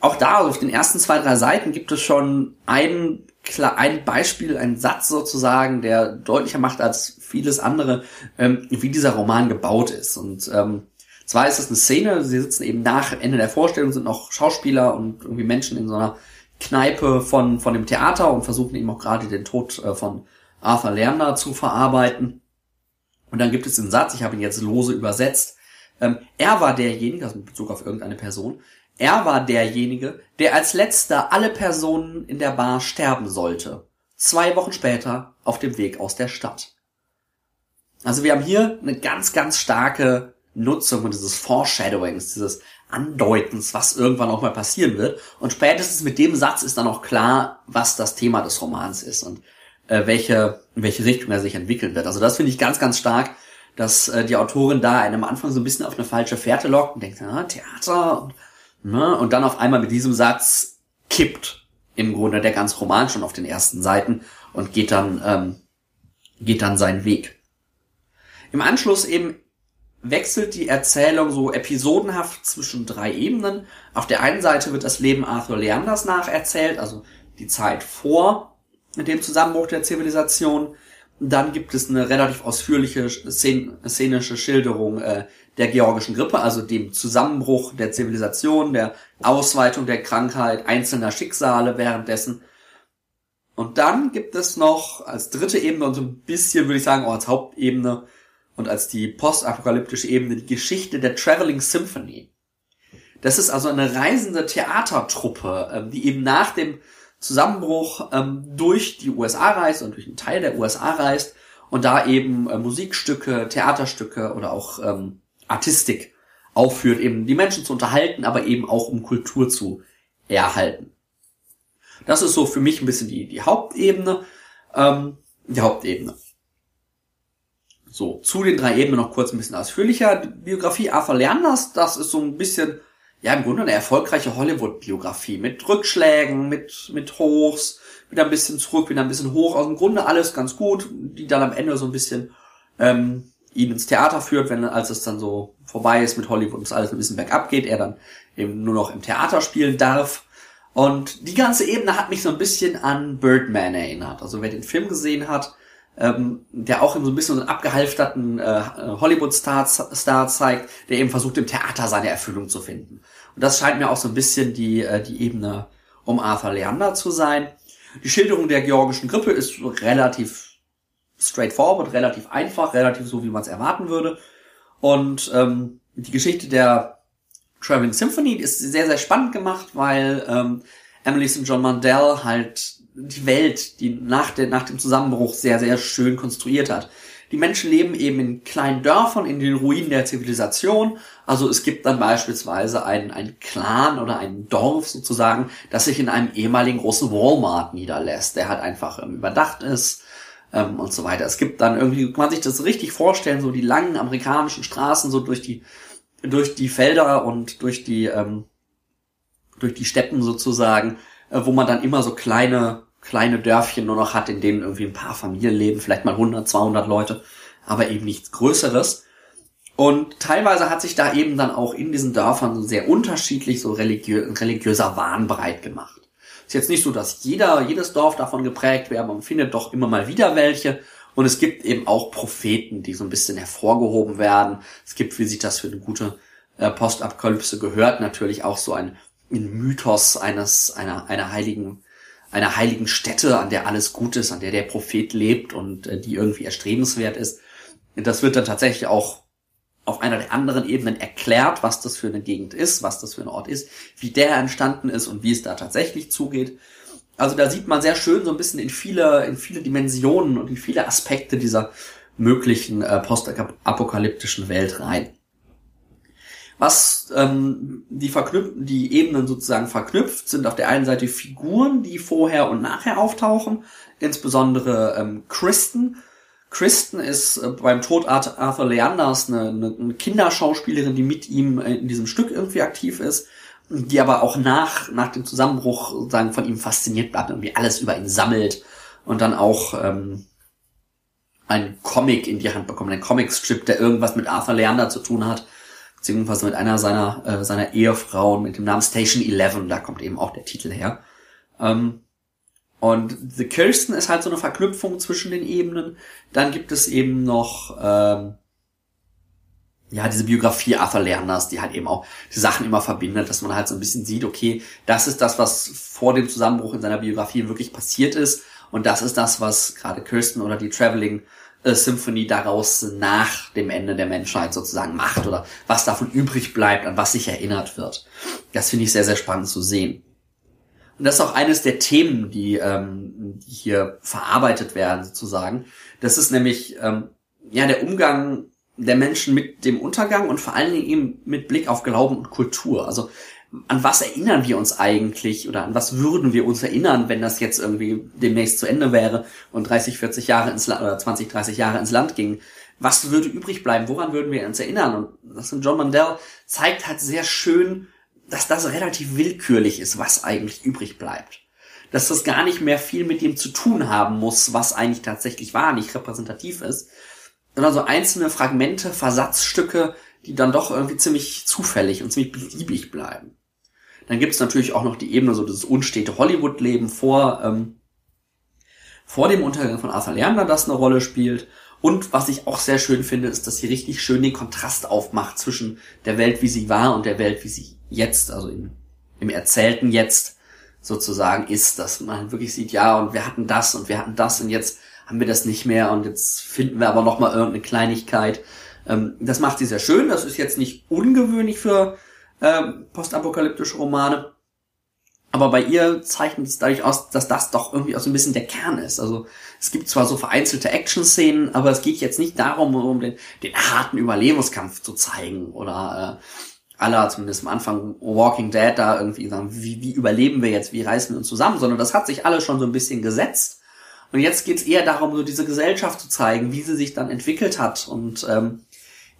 Auch da, also auf den ersten zwei, drei Seiten gibt es schon ein, ein Beispiel, ein Satz sozusagen, der deutlicher macht als vieles andere, ähm, wie dieser Roman gebaut ist. Und ähm, zwar ist es eine Szene, sie sitzen eben nach Ende der Vorstellung, sind noch Schauspieler und irgendwie Menschen in so einer Kneipe von, von dem Theater und versuchen eben auch gerade den Tod äh, von Arthur Lerner zu verarbeiten. Und dann gibt es den Satz, ich habe ihn jetzt lose übersetzt, ähm, er war derjenige, also in Bezug auf irgendeine Person, er war derjenige, der als letzter alle Personen in der Bar sterben sollte. Zwei Wochen später auf dem Weg aus der Stadt. Also wir haben hier eine ganz, ganz starke Nutzung und dieses Foreshadowings, dieses Andeutens, was irgendwann auch mal passieren wird. Und spätestens mit dem Satz ist dann auch klar, was das Thema des Romans ist und äh, welche, in welche Richtung er sich entwickeln wird. Also das finde ich ganz, ganz stark, dass äh, die Autorin da einem am Anfang so ein bisschen auf eine falsche Fährte lockt und denkt, ah, Theater und, ne, und dann auf einmal mit diesem Satz kippt im Grunde der ganze Roman schon auf den ersten Seiten und geht dann, ähm, geht dann seinen Weg. Im Anschluss eben wechselt die Erzählung so episodenhaft zwischen drei Ebenen. Auf der einen Seite wird das Leben Arthur Leanders nacherzählt, also die Zeit vor dem Zusammenbruch der Zivilisation. Dann gibt es eine relativ ausführliche szenische Schilderung äh, der georgischen Grippe, also dem Zusammenbruch der Zivilisation, der Ausweitung der Krankheit, einzelner Schicksale währenddessen. Und dann gibt es noch als dritte Ebene und so ein bisschen, würde ich sagen, auch als Hauptebene und als die postapokalyptische Ebene die Geschichte der Traveling Symphony. Das ist also eine reisende Theatertruppe, ähm, die eben nach dem Zusammenbruch ähm, durch die USA reist und durch einen Teil der USA reist und da eben äh, Musikstücke, Theaterstücke oder auch ähm, Artistik aufführt, eben die Menschen zu unterhalten, aber eben auch um Kultur zu erhalten. Das ist so für mich ein bisschen die, die Hauptebene. Ähm, die Hauptebene. So, zu den drei Ebenen noch kurz ein bisschen ausführlicher. Die Biografie Arthur Leanders, das ist so ein bisschen, ja, im Grunde eine erfolgreiche Hollywood-Biografie mit Rückschlägen, mit, mit Hochs, wieder ein bisschen zurück, wieder ein bisschen hoch. Also im Grunde alles ganz gut, die dann am Ende so ein bisschen ähm, ihn ins Theater führt, wenn als es dann so vorbei ist mit Hollywood und es alles ein bisschen bergab geht, er dann eben nur noch im Theater spielen darf. Und die ganze Ebene hat mich so ein bisschen an Birdman erinnert. Also wer den Film gesehen hat, ähm, der auch in so ein bisschen so einen abgehalfterten äh, Hollywood-Star Star zeigt, der eben versucht, im Theater seine Erfüllung zu finden. Und das scheint mir auch so ein bisschen die, äh, die Ebene um Arthur Leander zu sein. Die Schilderung der georgischen Grippe ist relativ straightforward, relativ einfach, relativ so, wie man es erwarten würde. Und ähm, die Geschichte der Traveling Symphony ist sehr, sehr spannend gemacht, weil ähm, Emily St. John Mandel halt die Welt, die nach, der, nach dem Zusammenbruch sehr, sehr schön konstruiert hat. Die Menschen leben eben in kleinen Dörfern, in den Ruinen der Zivilisation. Also es gibt dann beispielsweise ein, ein Clan oder ein Dorf sozusagen, das sich in einem ehemaligen großen Walmart niederlässt, der halt einfach ähm, überdacht ist ähm, und so weiter. Es gibt dann irgendwie, kann man sich das richtig vorstellen, so die langen amerikanischen Straßen so durch die durch die Felder und durch die ähm, durch die Steppen sozusagen, wo man dann immer so kleine kleine Dörfchen nur noch hat, in denen irgendwie ein paar Familien leben, vielleicht mal 100, 200 Leute, aber eben nichts Größeres. Und teilweise hat sich da eben dann auch in diesen Dörfern so sehr unterschiedlich so religiö religiöser Wahn breit gemacht. Ist jetzt nicht so, dass jeder, jedes Dorf davon geprägt wäre, man findet doch immer mal wieder welche. Und es gibt eben auch Propheten, die so ein bisschen hervorgehoben werden. Es gibt, wie sich das für eine gute äh, Postapokalypse gehört, natürlich auch so ein Mythos eines, einer, einer heiligen einer heiligen Stätte, an der alles gut ist, an der der Prophet lebt und äh, die irgendwie erstrebenswert ist. Das wird dann tatsächlich auch auf einer der anderen Ebenen erklärt, was das für eine Gegend ist, was das für ein Ort ist, wie der entstanden ist und wie es da tatsächlich zugeht. Also da sieht man sehr schön so ein bisschen in viele, in viele Dimensionen und in viele Aspekte dieser möglichen äh, postapokalyptischen Welt rein was ähm, die, verknüpf die Ebenen sozusagen verknüpft, sind auf der einen Seite Figuren, die vorher und nachher auftauchen, insbesondere ähm, Kristen. Kristen ist äh, beim Tod Arthur Leanders eine, eine Kinderschauspielerin, die mit ihm in diesem Stück irgendwie aktiv ist, die aber auch nach, nach dem Zusammenbruch sozusagen von ihm fasziniert bleibt, irgendwie alles über ihn sammelt und dann auch ähm, ein Comic in die Hand bekommt, ein Comicstrip, der irgendwas mit Arthur Leander zu tun hat beziehungsweise mit einer seiner, äh, seiner Ehefrauen mit dem Namen Station 11, da kommt eben auch der Titel her. Ähm, und The Kirsten ist halt so eine Verknüpfung zwischen den Ebenen. Dann gibt es eben noch ähm, ja diese Biografie Arthur Lerners, die halt eben auch die Sachen immer verbindet, dass man halt so ein bisschen sieht, okay, das ist das, was vor dem Zusammenbruch in seiner Biografie wirklich passiert ist. Und das ist das, was gerade Kirsten oder die Traveling äh, Symphony daraus nach dem Ende der Menschheit sozusagen macht oder was davon übrig bleibt, an was sich erinnert wird. Das finde ich sehr, sehr spannend zu sehen. Und das ist auch eines der Themen, die, ähm, die hier verarbeitet werden sozusagen. Das ist nämlich ähm, ja der Umgang der Menschen mit dem Untergang und vor allen Dingen eben mit Blick auf Glauben und Kultur. Also an was erinnern wir uns eigentlich oder an was würden wir uns erinnern, wenn das jetzt irgendwie demnächst zu Ende wäre und 30, 40 Jahre ins Land oder 20, 30 Jahre ins Land ging? Was würde übrig bleiben? Woran würden wir uns erinnern? Und das John Mandel zeigt halt sehr schön, dass das relativ willkürlich ist, was eigentlich übrig bleibt. Dass das gar nicht mehr viel mit dem zu tun haben muss, was eigentlich tatsächlich war, nicht repräsentativ ist, sondern so einzelne Fragmente, Versatzstücke, die dann doch irgendwie ziemlich zufällig und ziemlich beliebig bleiben. Dann gibt es natürlich auch noch die Ebene, so das unstete Hollywood-Leben vor, ähm, vor dem Untergang von Arthur Lerner, das eine Rolle spielt. Und was ich auch sehr schön finde, ist, dass sie richtig schön den Kontrast aufmacht zwischen der Welt, wie sie war und der Welt, wie sie jetzt, also im, im erzählten Jetzt sozusagen ist, dass man wirklich sieht, ja, und wir hatten das und wir hatten das und jetzt haben wir das nicht mehr und jetzt finden wir aber noch mal irgendeine Kleinigkeit. Ähm, das macht sie sehr schön. Das ist jetzt nicht ungewöhnlich für äh, postapokalyptische Romane. Aber bei ihr zeichnet es dadurch aus, dass das doch irgendwie auch so ein bisschen der Kern ist. Also es gibt zwar so vereinzelte Action-Szenen, aber es geht jetzt nicht darum, um den, den harten Überlebenskampf zu zeigen oder äh, aller, zumindest am Anfang Walking Dead da irgendwie sagen, wie, wie überleben wir jetzt, wie reißen wir uns zusammen, sondern das hat sich alles schon so ein bisschen gesetzt. Und jetzt geht's eher darum, so diese Gesellschaft zu zeigen, wie sie sich dann entwickelt hat und ähm,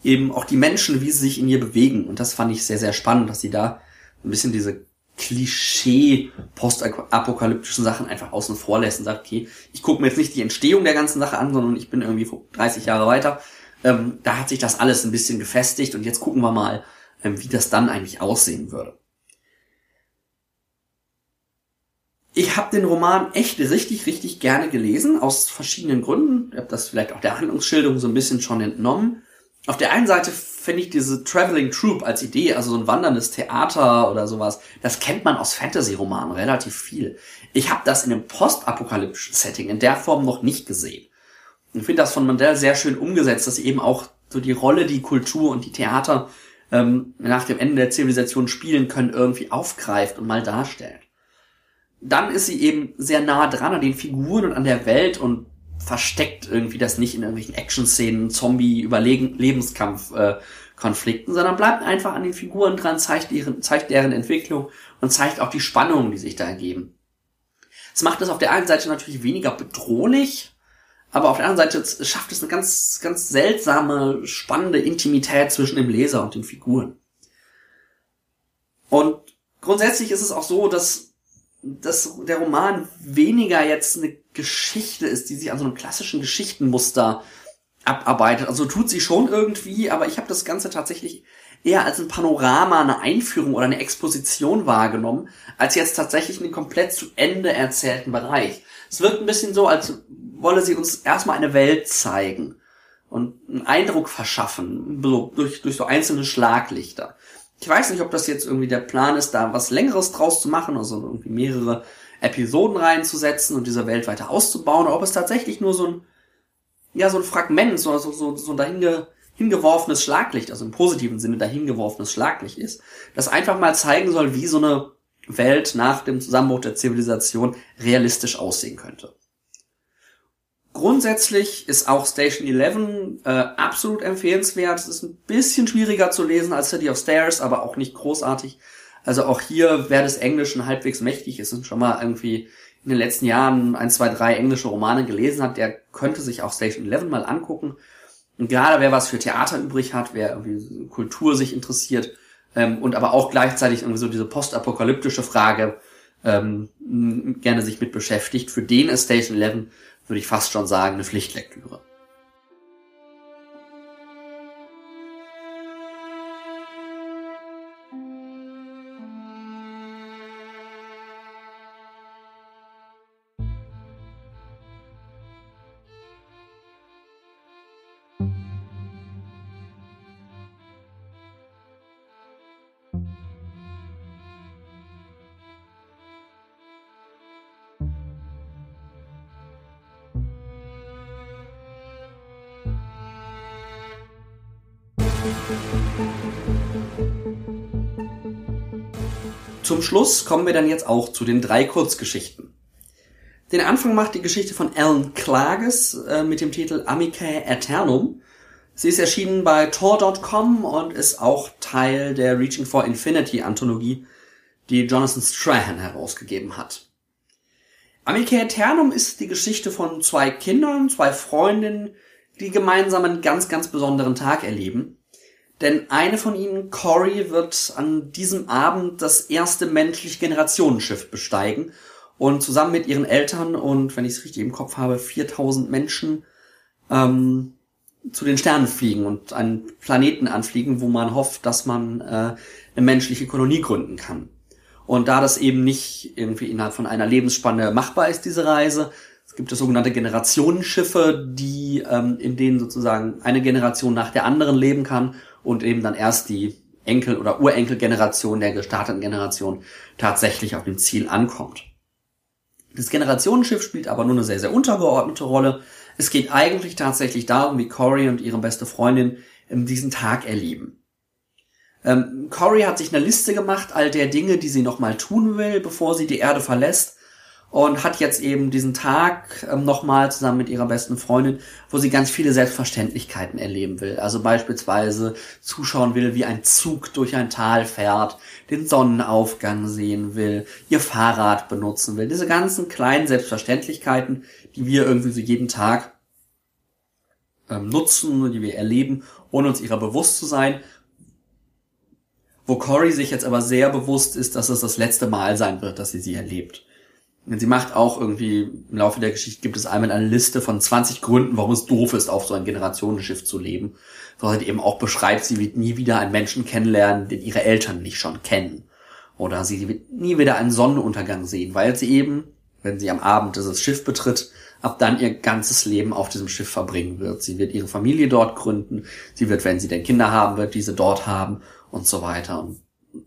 eben auch die Menschen, wie sie sich in ihr bewegen. Und das fand ich sehr, sehr spannend, dass sie da ein bisschen diese Klischee postapokalyptischen Sachen einfach außen vor lässt und sagt, okay, ich gucke mir jetzt nicht die Entstehung der ganzen Sache an, sondern ich bin irgendwie 30 Jahre weiter. Ähm, da hat sich das alles ein bisschen gefestigt und jetzt gucken wir mal, ähm, wie das dann eigentlich aussehen würde. Ich habe den Roman echt richtig, richtig gerne gelesen, aus verschiedenen Gründen. Ich habe das vielleicht auch der Handlungsschilderung so ein bisschen schon entnommen. Auf der einen Seite finde ich diese Traveling Troupe als Idee, also so ein wanderndes Theater oder sowas, das kennt man aus Fantasy-Romanen relativ viel. Ich habe das in einem postapokalyptischen Setting in der Form noch nicht gesehen. Ich finde das von Mandel sehr schön umgesetzt, dass eben auch so die Rolle, die Kultur und die Theater ähm, nach dem Ende der Zivilisation spielen können, irgendwie aufgreift und mal darstellt. Dann ist sie eben sehr nah dran an den Figuren und an der Welt und versteckt irgendwie das nicht in irgendwelchen Action-Szenen, Zombie-Überlebenskampf-Konflikten, äh, sondern bleibt einfach an den Figuren dran, zeigt, ihren, zeigt deren Entwicklung und zeigt auch die Spannungen, die sich da ergeben. Es macht es auf der einen Seite natürlich weniger bedrohlich, aber auf der anderen Seite schafft es eine ganz, ganz seltsame, spannende Intimität zwischen dem Leser und den Figuren. Und grundsätzlich ist es auch so, dass, dass der Roman weniger jetzt eine Geschichte ist, die sich an so einem klassischen Geschichtenmuster abarbeitet. Also tut sie schon irgendwie, aber ich habe das Ganze tatsächlich eher als ein Panorama, eine Einführung oder eine Exposition wahrgenommen, als jetzt tatsächlich einen komplett zu Ende erzählten Bereich. Es wirkt ein bisschen so, als wolle sie uns erstmal eine Welt zeigen und einen Eindruck verschaffen, so, durch, durch so einzelne Schlaglichter. Ich weiß nicht, ob das jetzt irgendwie der Plan ist, da was Längeres draus zu machen, also irgendwie mehrere Episoden reinzusetzen und diese Welt weiter auszubauen, oder ob es tatsächlich nur so ein, ja, so ein Fragment, so, so, so, so ein dahinge, hingeworfenes Schlaglicht, also im positiven Sinne dahingeworfenes Schlaglicht ist, das einfach mal zeigen soll, wie so eine Welt nach dem Zusammenbruch der Zivilisation realistisch aussehen könnte. Grundsätzlich ist auch Station 11 äh, absolut empfehlenswert. Es ist ein bisschen schwieriger zu lesen als City of Stairs, aber auch nicht großartig. Also auch hier, wer des Englischen halbwegs mächtig ist und schon mal irgendwie in den letzten Jahren ein, zwei, drei englische Romane gelesen hat, der könnte sich auch Station 11 mal angucken. Und gerade wer was für Theater übrig hat, wer irgendwie Kultur sich interessiert ähm, und aber auch gleichzeitig irgendwie so diese postapokalyptische Frage ähm, gerne sich mit beschäftigt, für den ist Station 11 würde ich fast schon sagen, eine Pflichtlektüre. Zum Schluss kommen wir dann jetzt auch zu den drei Kurzgeschichten. Den Anfang macht die Geschichte von Alan Klages äh, mit dem Titel Amicae Aeternum. Sie ist erschienen bei Tor.com und ist auch Teil der Reaching for Infinity Anthologie, die Jonathan Strahan herausgegeben hat. Amicae Aeternum ist die Geschichte von zwei Kindern, zwei Freundinnen, die gemeinsam einen ganz, ganz besonderen Tag erleben. Denn eine von ihnen, Cory, wird an diesem Abend das erste menschliche Generationenschiff besteigen und zusammen mit ihren Eltern und, wenn ich es richtig im Kopf habe, 4000 Menschen ähm, zu den Sternen fliegen und einen Planeten anfliegen, wo man hofft, dass man äh, eine menschliche Kolonie gründen kann. Und da das eben nicht irgendwie innerhalb von einer Lebensspanne machbar ist, diese Reise, es gibt es sogenannte Generationenschiffe, die ähm, in denen sozusagen eine Generation nach der anderen leben kann und eben dann erst die Enkel- oder Urenkelgeneration der gestarteten Generation tatsächlich auf dem Ziel ankommt. Das Generationenschiff spielt aber nur eine sehr, sehr untergeordnete Rolle. Es geht eigentlich tatsächlich darum, wie Cory und ihre beste Freundin diesen Tag erleben. Ähm, Cory hat sich eine Liste gemacht all der Dinge, die sie nochmal tun will, bevor sie die Erde verlässt und hat jetzt eben diesen Tag ähm, nochmal zusammen mit ihrer besten Freundin, wo sie ganz viele Selbstverständlichkeiten erleben will. Also beispielsweise zuschauen will, wie ein Zug durch ein Tal fährt, den Sonnenaufgang sehen will, ihr Fahrrad benutzen will. Diese ganzen kleinen Selbstverständlichkeiten, die wir irgendwie so jeden Tag ähm, nutzen, die wir erleben, ohne uns ihrer bewusst zu sein. Wo Cory sich jetzt aber sehr bewusst ist, dass es das letzte Mal sein wird, dass sie sie erlebt. Sie macht auch irgendwie, im Laufe der Geschichte gibt es einmal eine Liste von 20 Gründen, warum es doof ist, auf so ein Generationenschiff zu leben. So halt eben auch beschreibt, sie wird nie wieder einen Menschen kennenlernen, den ihre Eltern nicht schon kennen. Oder sie wird nie wieder einen Sonnenuntergang sehen, weil sie eben, wenn sie am Abend dieses Schiff betritt, ab dann ihr ganzes Leben auf diesem Schiff verbringen wird. Sie wird ihre Familie dort gründen, sie wird, wenn sie denn Kinder haben wird, diese dort haben und so weiter. Und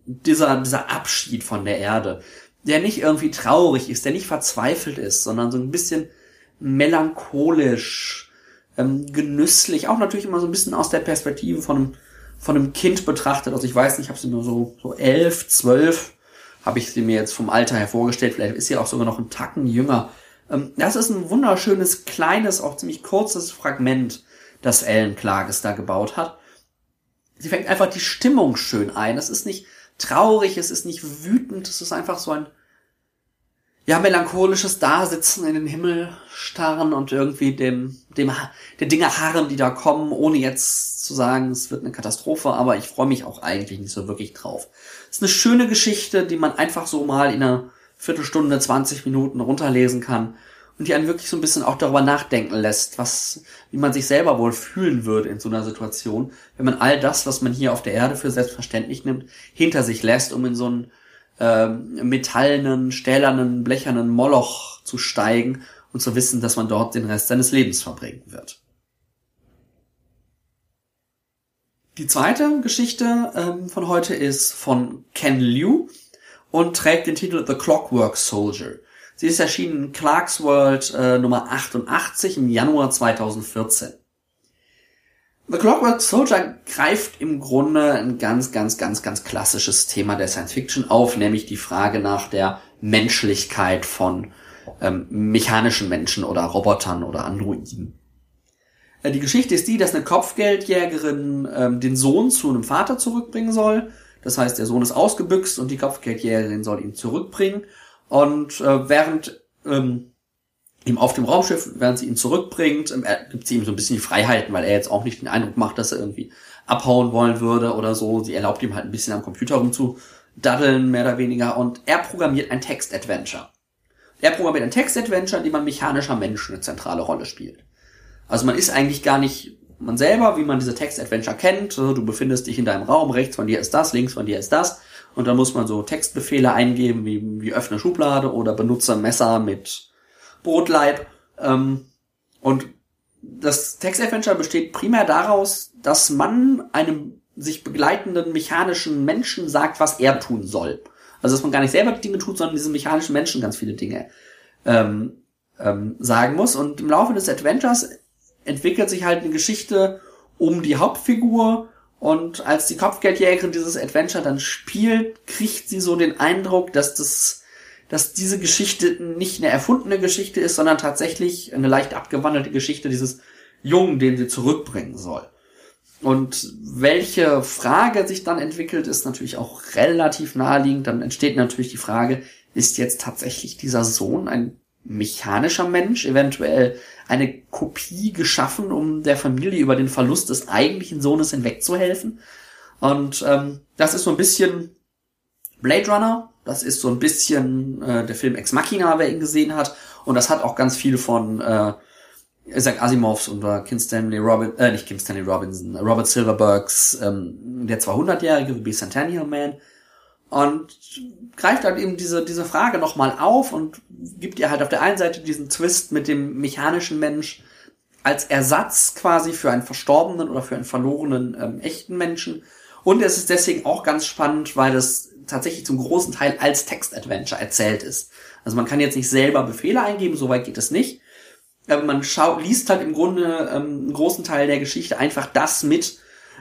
dieser, dieser Abschied von der Erde, der nicht irgendwie traurig ist, der nicht verzweifelt ist, sondern so ein bisschen melancholisch, ähm, genüsslich, auch natürlich immer so ein bisschen aus der Perspektive von einem, von einem Kind betrachtet. Also ich weiß nicht, ich habe sie nur so, so elf, zwölf, habe ich sie mir jetzt vom Alter her vorgestellt. Vielleicht ist sie auch sogar noch ein Tacken jünger. Ähm, das ist ein wunderschönes, kleines, auch ziemlich kurzes Fragment, das Ellen Klages da gebaut hat. Sie fängt einfach die Stimmung schön ein. Es ist nicht traurig, es ist nicht wütend, es ist einfach so ein ja, melancholisches Dasitzen in den Himmel starren und irgendwie dem, dem, der Dinge harren, die da kommen, ohne jetzt zu sagen, es wird eine Katastrophe, aber ich freue mich auch eigentlich nicht so wirklich drauf. Es ist eine schöne Geschichte, die man einfach so mal in einer Viertelstunde, 20 Minuten runterlesen kann und die einen wirklich so ein bisschen auch darüber nachdenken lässt, was, wie man sich selber wohl fühlen würde in so einer Situation, wenn man all das, was man hier auf der Erde für selbstverständlich nimmt, hinter sich lässt, um in so einen äh, metallenen, stählernen, blechernen Moloch zu steigen und zu wissen, dass man dort den Rest seines Lebens verbringen wird. Die zweite Geschichte ähm, von heute ist von Ken Liu und trägt den Titel The Clockwork Soldier. Sie ist erschienen in Clark's World äh, Nummer 88 im Januar 2014. The Clockwork Soldier greift im Grunde ein ganz, ganz, ganz, ganz klassisches Thema der Science Fiction auf, nämlich die Frage nach der Menschlichkeit von ähm, mechanischen Menschen oder Robotern oder Androiden. Äh, die Geschichte ist die, dass eine Kopfgeldjägerin ähm, den Sohn zu einem Vater zurückbringen soll. Das heißt, der Sohn ist ausgebüxt und die Kopfgeldjägerin soll ihn zurückbringen. Und äh, während ähm, ihm auf dem Raumschiff, während sie ihn zurückbringt, ähm, gibt sie ihm so ein bisschen die Freiheiten, weil er jetzt auch nicht den Eindruck macht, dass er irgendwie abhauen wollen würde oder so. Sie erlaubt ihm halt ein bisschen am Computer rumzudaddeln, mehr oder weniger. Und er programmiert ein Text-Adventure. Er programmiert ein Text-Adventure, in dem man mechanischer Mensch eine zentrale Rolle spielt. Also man ist eigentlich gar nicht man selber, wie man diese Text-Adventure kennt. Du befindest dich in deinem Raum, rechts von dir ist das, links von dir ist das. Und dann muss man so Textbefehle eingeben, wie, wie öffne Schublade oder benutze Messer mit Brotleib. Ähm, und das Text-Adventure besteht primär daraus, dass man einem sich begleitenden mechanischen Menschen sagt, was er tun soll. Also dass man gar nicht selber die Dinge tut, sondern diesem mechanischen Menschen ganz viele Dinge ähm, ähm, sagen muss. Und im Laufe des Adventures entwickelt sich halt eine Geschichte um die Hauptfigur und als die Kopfgeldjägerin dieses Adventure dann spielt, kriegt sie so den Eindruck, dass das dass diese Geschichte nicht eine erfundene Geschichte ist, sondern tatsächlich eine leicht abgewandelte Geschichte dieses Jungen, den sie zurückbringen soll. Und welche Frage sich dann entwickelt, ist natürlich auch relativ naheliegend. Dann entsteht natürlich die Frage, ist jetzt tatsächlich dieser Sohn ein mechanischer Mensch, eventuell eine Kopie geschaffen, um der Familie über den Verlust des eigentlichen Sohnes hinwegzuhelfen? Und ähm, das ist so ein bisschen Blade Runner, das ist so ein bisschen äh, der Film Ex Machina, wer ihn gesehen hat. Und das hat auch ganz viel von äh, Isaac Asimovs und äh, Kim Stanley Robin, äh, nicht Kim Stanley Robinson, Robert Silverbergs ähm, Der 200-Jährige, The Bicentennial Man. Und greift halt eben diese, diese Frage nochmal auf und gibt ihr halt auf der einen Seite diesen Twist mit dem mechanischen Mensch als Ersatz quasi für einen verstorbenen oder für einen verlorenen ähm, echten Menschen. Und es ist deswegen auch ganz spannend, weil es tatsächlich zum großen Teil als Text-Adventure erzählt ist. Also man kann jetzt nicht selber Befehle eingeben, soweit geht es nicht. Aber man schaut, liest halt im Grunde ähm, einen großen Teil der Geschichte einfach das mit,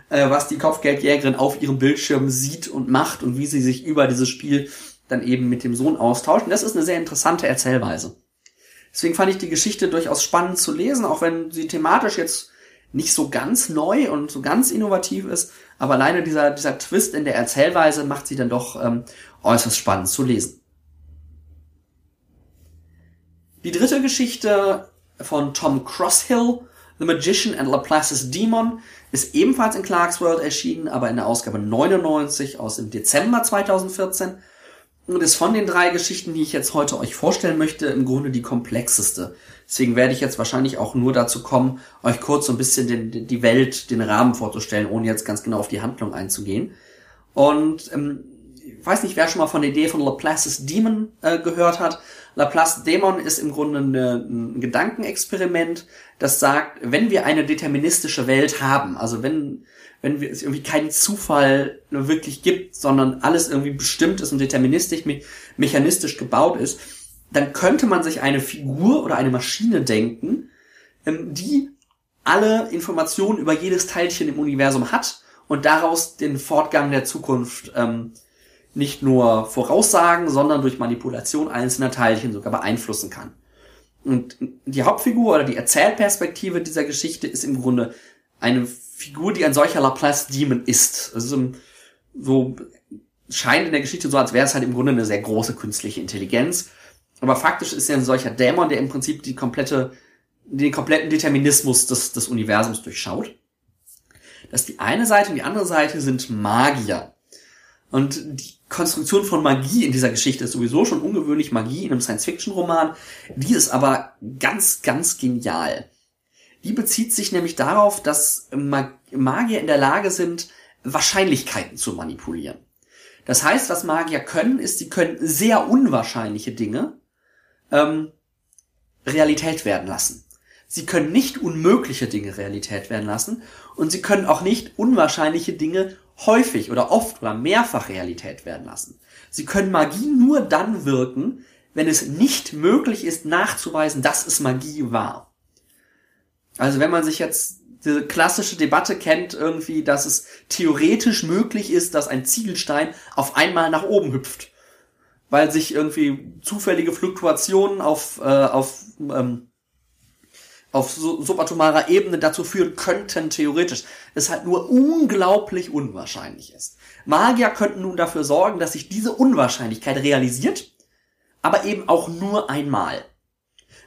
äh, was die Kopfgeldjägerin auf ihrem Bildschirm sieht und macht und wie sie sich über dieses Spiel dann eben mit dem Sohn austauscht. Und das ist eine sehr interessante Erzählweise. Deswegen fand ich die Geschichte durchaus spannend zu lesen, auch wenn sie thematisch jetzt nicht so ganz neu und so ganz innovativ ist, aber alleine dieser, dieser Twist in der Erzählweise macht sie dann doch ähm, äußerst spannend zu lesen. Die dritte Geschichte von Tom Crosshill, The Magician and Laplace's Demon, ist ebenfalls in Clark's World erschienen, aber in der Ausgabe 99 aus dem Dezember 2014 und ist von den drei Geschichten, die ich jetzt heute euch vorstellen möchte, im Grunde die komplexeste. Deswegen werde ich jetzt wahrscheinlich auch nur dazu kommen, euch kurz so ein bisschen den, die Welt, den Rahmen vorzustellen, ohne jetzt ganz genau auf die Handlung einzugehen. Und ähm, ich weiß nicht, wer schon mal von der Idee von Laplace's Demon äh, gehört hat, Laplace Dämon ist im Grunde eine, ein Gedankenexperiment, das sagt, wenn wir eine deterministische Welt haben, also wenn, wenn wir es irgendwie keinen Zufall wirklich gibt, sondern alles irgendwie bestimmt ist und deterministisch, me mechanistisch gebaut ist, dann könnte man sich eine Figur oder eine Maschine denken, ähm, die alle Informationen über jedes Teilchen im Universum hat und daraus den Fortgang der Zukunft ähm, nicht nur voraussagen, sondern durch Manipulation einzelner Teilchen sogar beeinflussen kann. Und die Hauptfigur oder die Erzählperspektive dieser Geschichte ist im Grunde eine Figur, die ein solcher Laplace Demon ist. Also so scheint in der Geschichte so, als wäre es halt im Grunde eine sehr große künstliche Intelligenz. Aber faktisch ist er ein solcher Dämon, der im Prinzip die komplette, den kompletten Determinismus des, des Universums durchschaut. Das ist die eine Seite und die andere Seite sind Magier. Und die Konstruktion von Magie in dieser Geschichte ist sowieso schon ungewöhnlich Magie in einem Science-Fiction-Roman. Die ist aber ganz, ganz genial. Die bezieht sich nämlich darauf, dass Magier in der Lage sind, Wahrscheinlichkeiten zu manipulieren. Das heißt, was Magier können, ist, sie können sehr unwahrscheinliche Dinge ähm, Realität werden lassen. Sie können nicht unmögliche Dinge Realität werden lassen und sie können auch nicht unwahrscheinliche Dinge häufig oder oft oder mehrfach Realität werden lassen. Sie können Magie nur dann wirken, wenn es nicht möglich ist nachzuweisen, dass es Magie war. Also wenn man sich jetzt diese klassische Debatte kennt irgendwie, dass es theoretisch möglich ist, dass ein Ziegelstein auf einmal nach oben hüpft, weil sich irgendwie zufällige Fluktuationen auf, äh, auf ähm, auf subatomarer Ebene dazu führen könnten, theoretisch, es halt nur unglaublich unwahrscheinlich ist. Magier könnten nun dafür sorgen, dass sich diese Unwahrscheinlichkeit realisiert, aber eben auch nur einmal.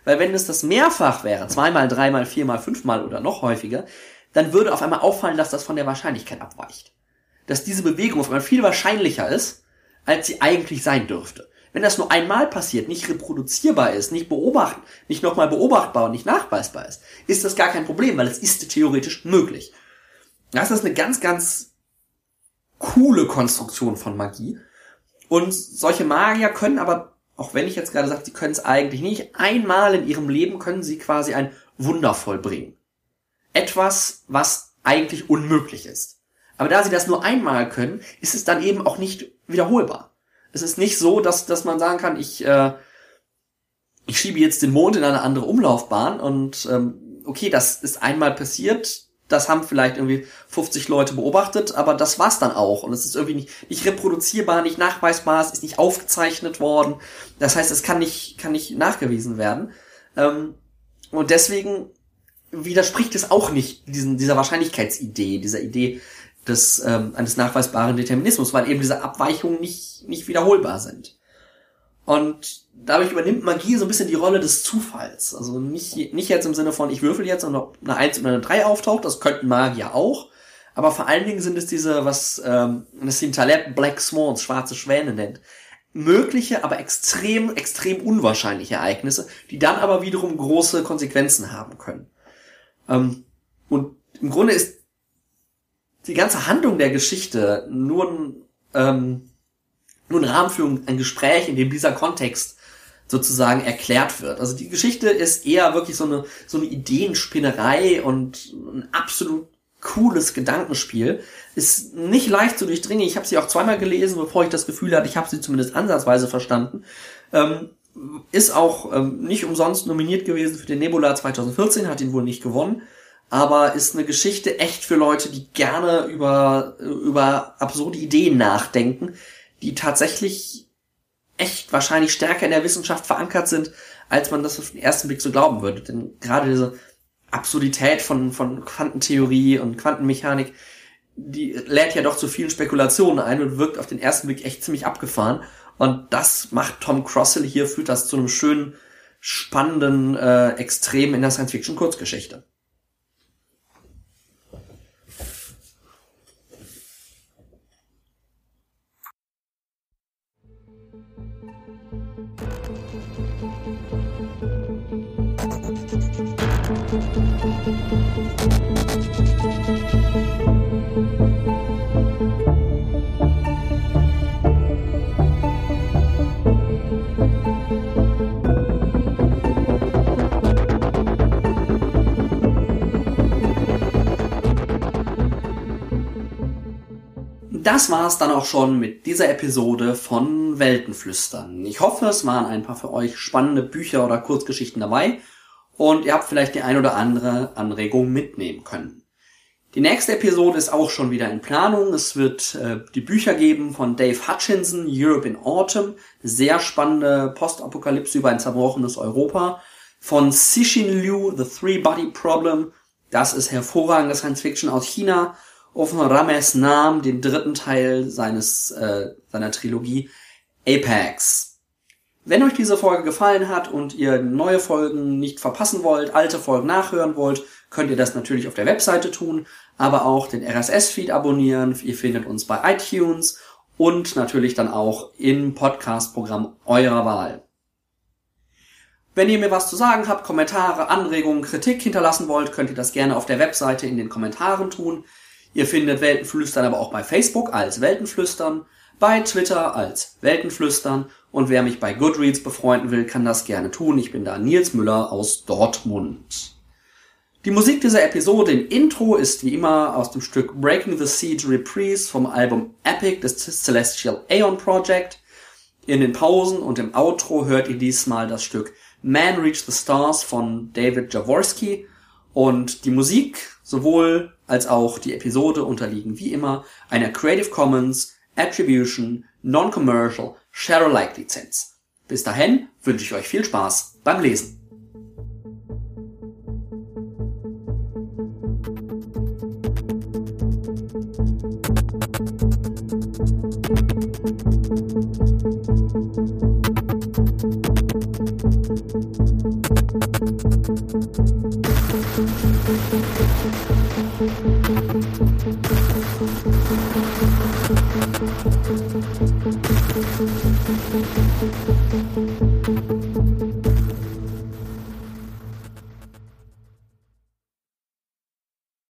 Weil wenn es das mehrfach wäre, zweimal, dreimal, viermal, fünfmal oder noch häufiger, dann würde auf einmal auffallen, dass das von der Wahrscheinlichkeit abweicht. Dass diese Bewegung auf einmal viel wahrscheinlicher ist, als sie eigentlich sein dürfte. Wenn das nur einmal passiert, nicht reproduzierbar ist, nicht beobachten, nicht nochmal beobachtbar und nicht nachweisbar ist, ist das gar kein Problem, weil es ist theoretisch möglich. Das ist eine ganz, ganz coole Konstruktion von Magie. Und solche Magier können aber, auch wenn ich jetzt gerade sage, sie können es eigentlich nicht, einmal in ihrem Leben können sie quasi ein Wunder vollbringen. Etwas, was eigentlich unmöglich ist. Aber da sie das nur einmal können, ist es dann eben auch nicht wiederholbar. Es ist nicht so, dass, dass man sagen kann, ich, äh, ich schiebe jetzt den Mond in eine andere Umlaufbahn und ähm, okay, das ist einmal passiert, das haben vielleicht irgendwie 50 Leute beobachtet, aber das war's dann auch. Und es ist irgendwie nicht, nicht reproduzierbar, nicht nachweisbar, es ist nicht aufgezeichnet worden. Das heißt, es kann nicht, kann nicht nachgewiesen werden. Ähm, und deswegen widerspricht es auch nicht diesen, dieser Wahrscheinlichkeitsidee, dieser Idee, des, ähm, eines nachweisbaren Determinismus, weil eben diese Abweichungen nicht, nicht wiederholbar sind. Und dadurch übernimmt Magie so ein bisschen die Rolle des Zufalls. Also nicht, nicht jetzt im Sinne von, ich würfel jetzt und ob eine 1 oder eine 3 auftaucht, das könnten Magier auch. Aber vor allen Dingen sind es diese, was ähm, Nassim Taleb Black Swans, schwarze Schwäne nennt. Mögliche, aber extrem, extrem unwahrscheinliche Ereignisse, die dann aber wiederum große Konsequenzen haben können. Ähm, und im Grunde ist die ganze Handlung der Geschichte nur ein, ähm, nur ein Rahmen für ein Gespräch, in dem dieser Kontext sozusagen erklärt wird. Also die Geschichte ist eher wirklich so eine, so eine Ideenspinnerei und ein absolut cooles Gedankenspiel. Ist nicht leicht zu durchdringen. Ich habe sie auch zweimal gelesen, bevor ich das Gefühl hatte, ich habe sie zumindest ansatzweise verstanden. Ähm, ist auch ähm, nicht umsonst nominiert gewesen für den Nebula 2014, hat ihn wohl nicht gewonnen aber ist eine Geschichte echt für Leute, die gerne über, über absurde Ideen nachdenken, die tatsächlich echt wahrscheinlich stärker in der Wissenschaft verankert sind, als man das auf den ersten Blick so glauben würde. Denn gerade diese Absurdität von, von Quantentheorie und Quantenmechanik, die lädt ja doch zu vielen Spekulationen ein und wirkt auf den ersten Blick echt ziemlich abgefahren. Und das macht Tom Crossell hier, führt das zu einem schönen, spannenden äh, Extrem in der Science-Fiction-Kurzgeschichte. Das war's dann auch schon mit dieser Episode von Weltenflüstern. Ich hoffe, es waren ein paar für euch spannende Bücher oder Kurzgeschichten dabei und ihr habt vielleicht die ein oder andere Anregung mitnehmen können. Die nächste Episode ist auch schon wieder in Planung. Es wird äh, die Bücher geben von Dave Hutchinson, Europe in Autumn, sehr spannende Postapokalypse über ein zerbrochenes Europa. Von Cixin Liu, The Three Body Problem, das ist hervorragende Science Fiction aus China. Von Rames Nam, den dritten Teil seines äh, seiner Trilogie Apex. Wenn euch diese Folge gefallen hat und ihr neue Folgen nicht verpassen wollt, alte Folgen nachhören wollt, könnt ihr das natürlich auf der Webseite tun, aber auch den RSS-Feed abonnieren. Ihr findet uns bei iTunes und natürlich dann auch im Podcast-Programm eurer Wahl. Wenn ihr mir was zu sagen habt, Kommentare, Anregungen, Kritik hinterlassen wollt, könnt ihr das gerne auf der Webseite in den Kommentaren tun. Ihr findet Weltenflüstern aber auch bei Facebook als Weltenflüstern, bei Twitter als Weltenflüstern und wer mich bei Goodreads befreunden will, kann das gerne tun. Ich bin da Nils Müller aus Dortmund. Die Musik dieser Episode im Intro ist wie immer aus dem Stück Breaking the Siege Reprise vom Album Epic des Celestial Aeon Project. In den Pausen und im Outro hört ihr diesmal das Stück Man Reach the Stars von David Jaworski und die Musik sowohl als auch die Episode unterliegen wie immer einer Creative Commons Attribution Non-Commercial Share Alike Lizenz. Bis dahin wünsche ich euch viel Spaß beim Lesen.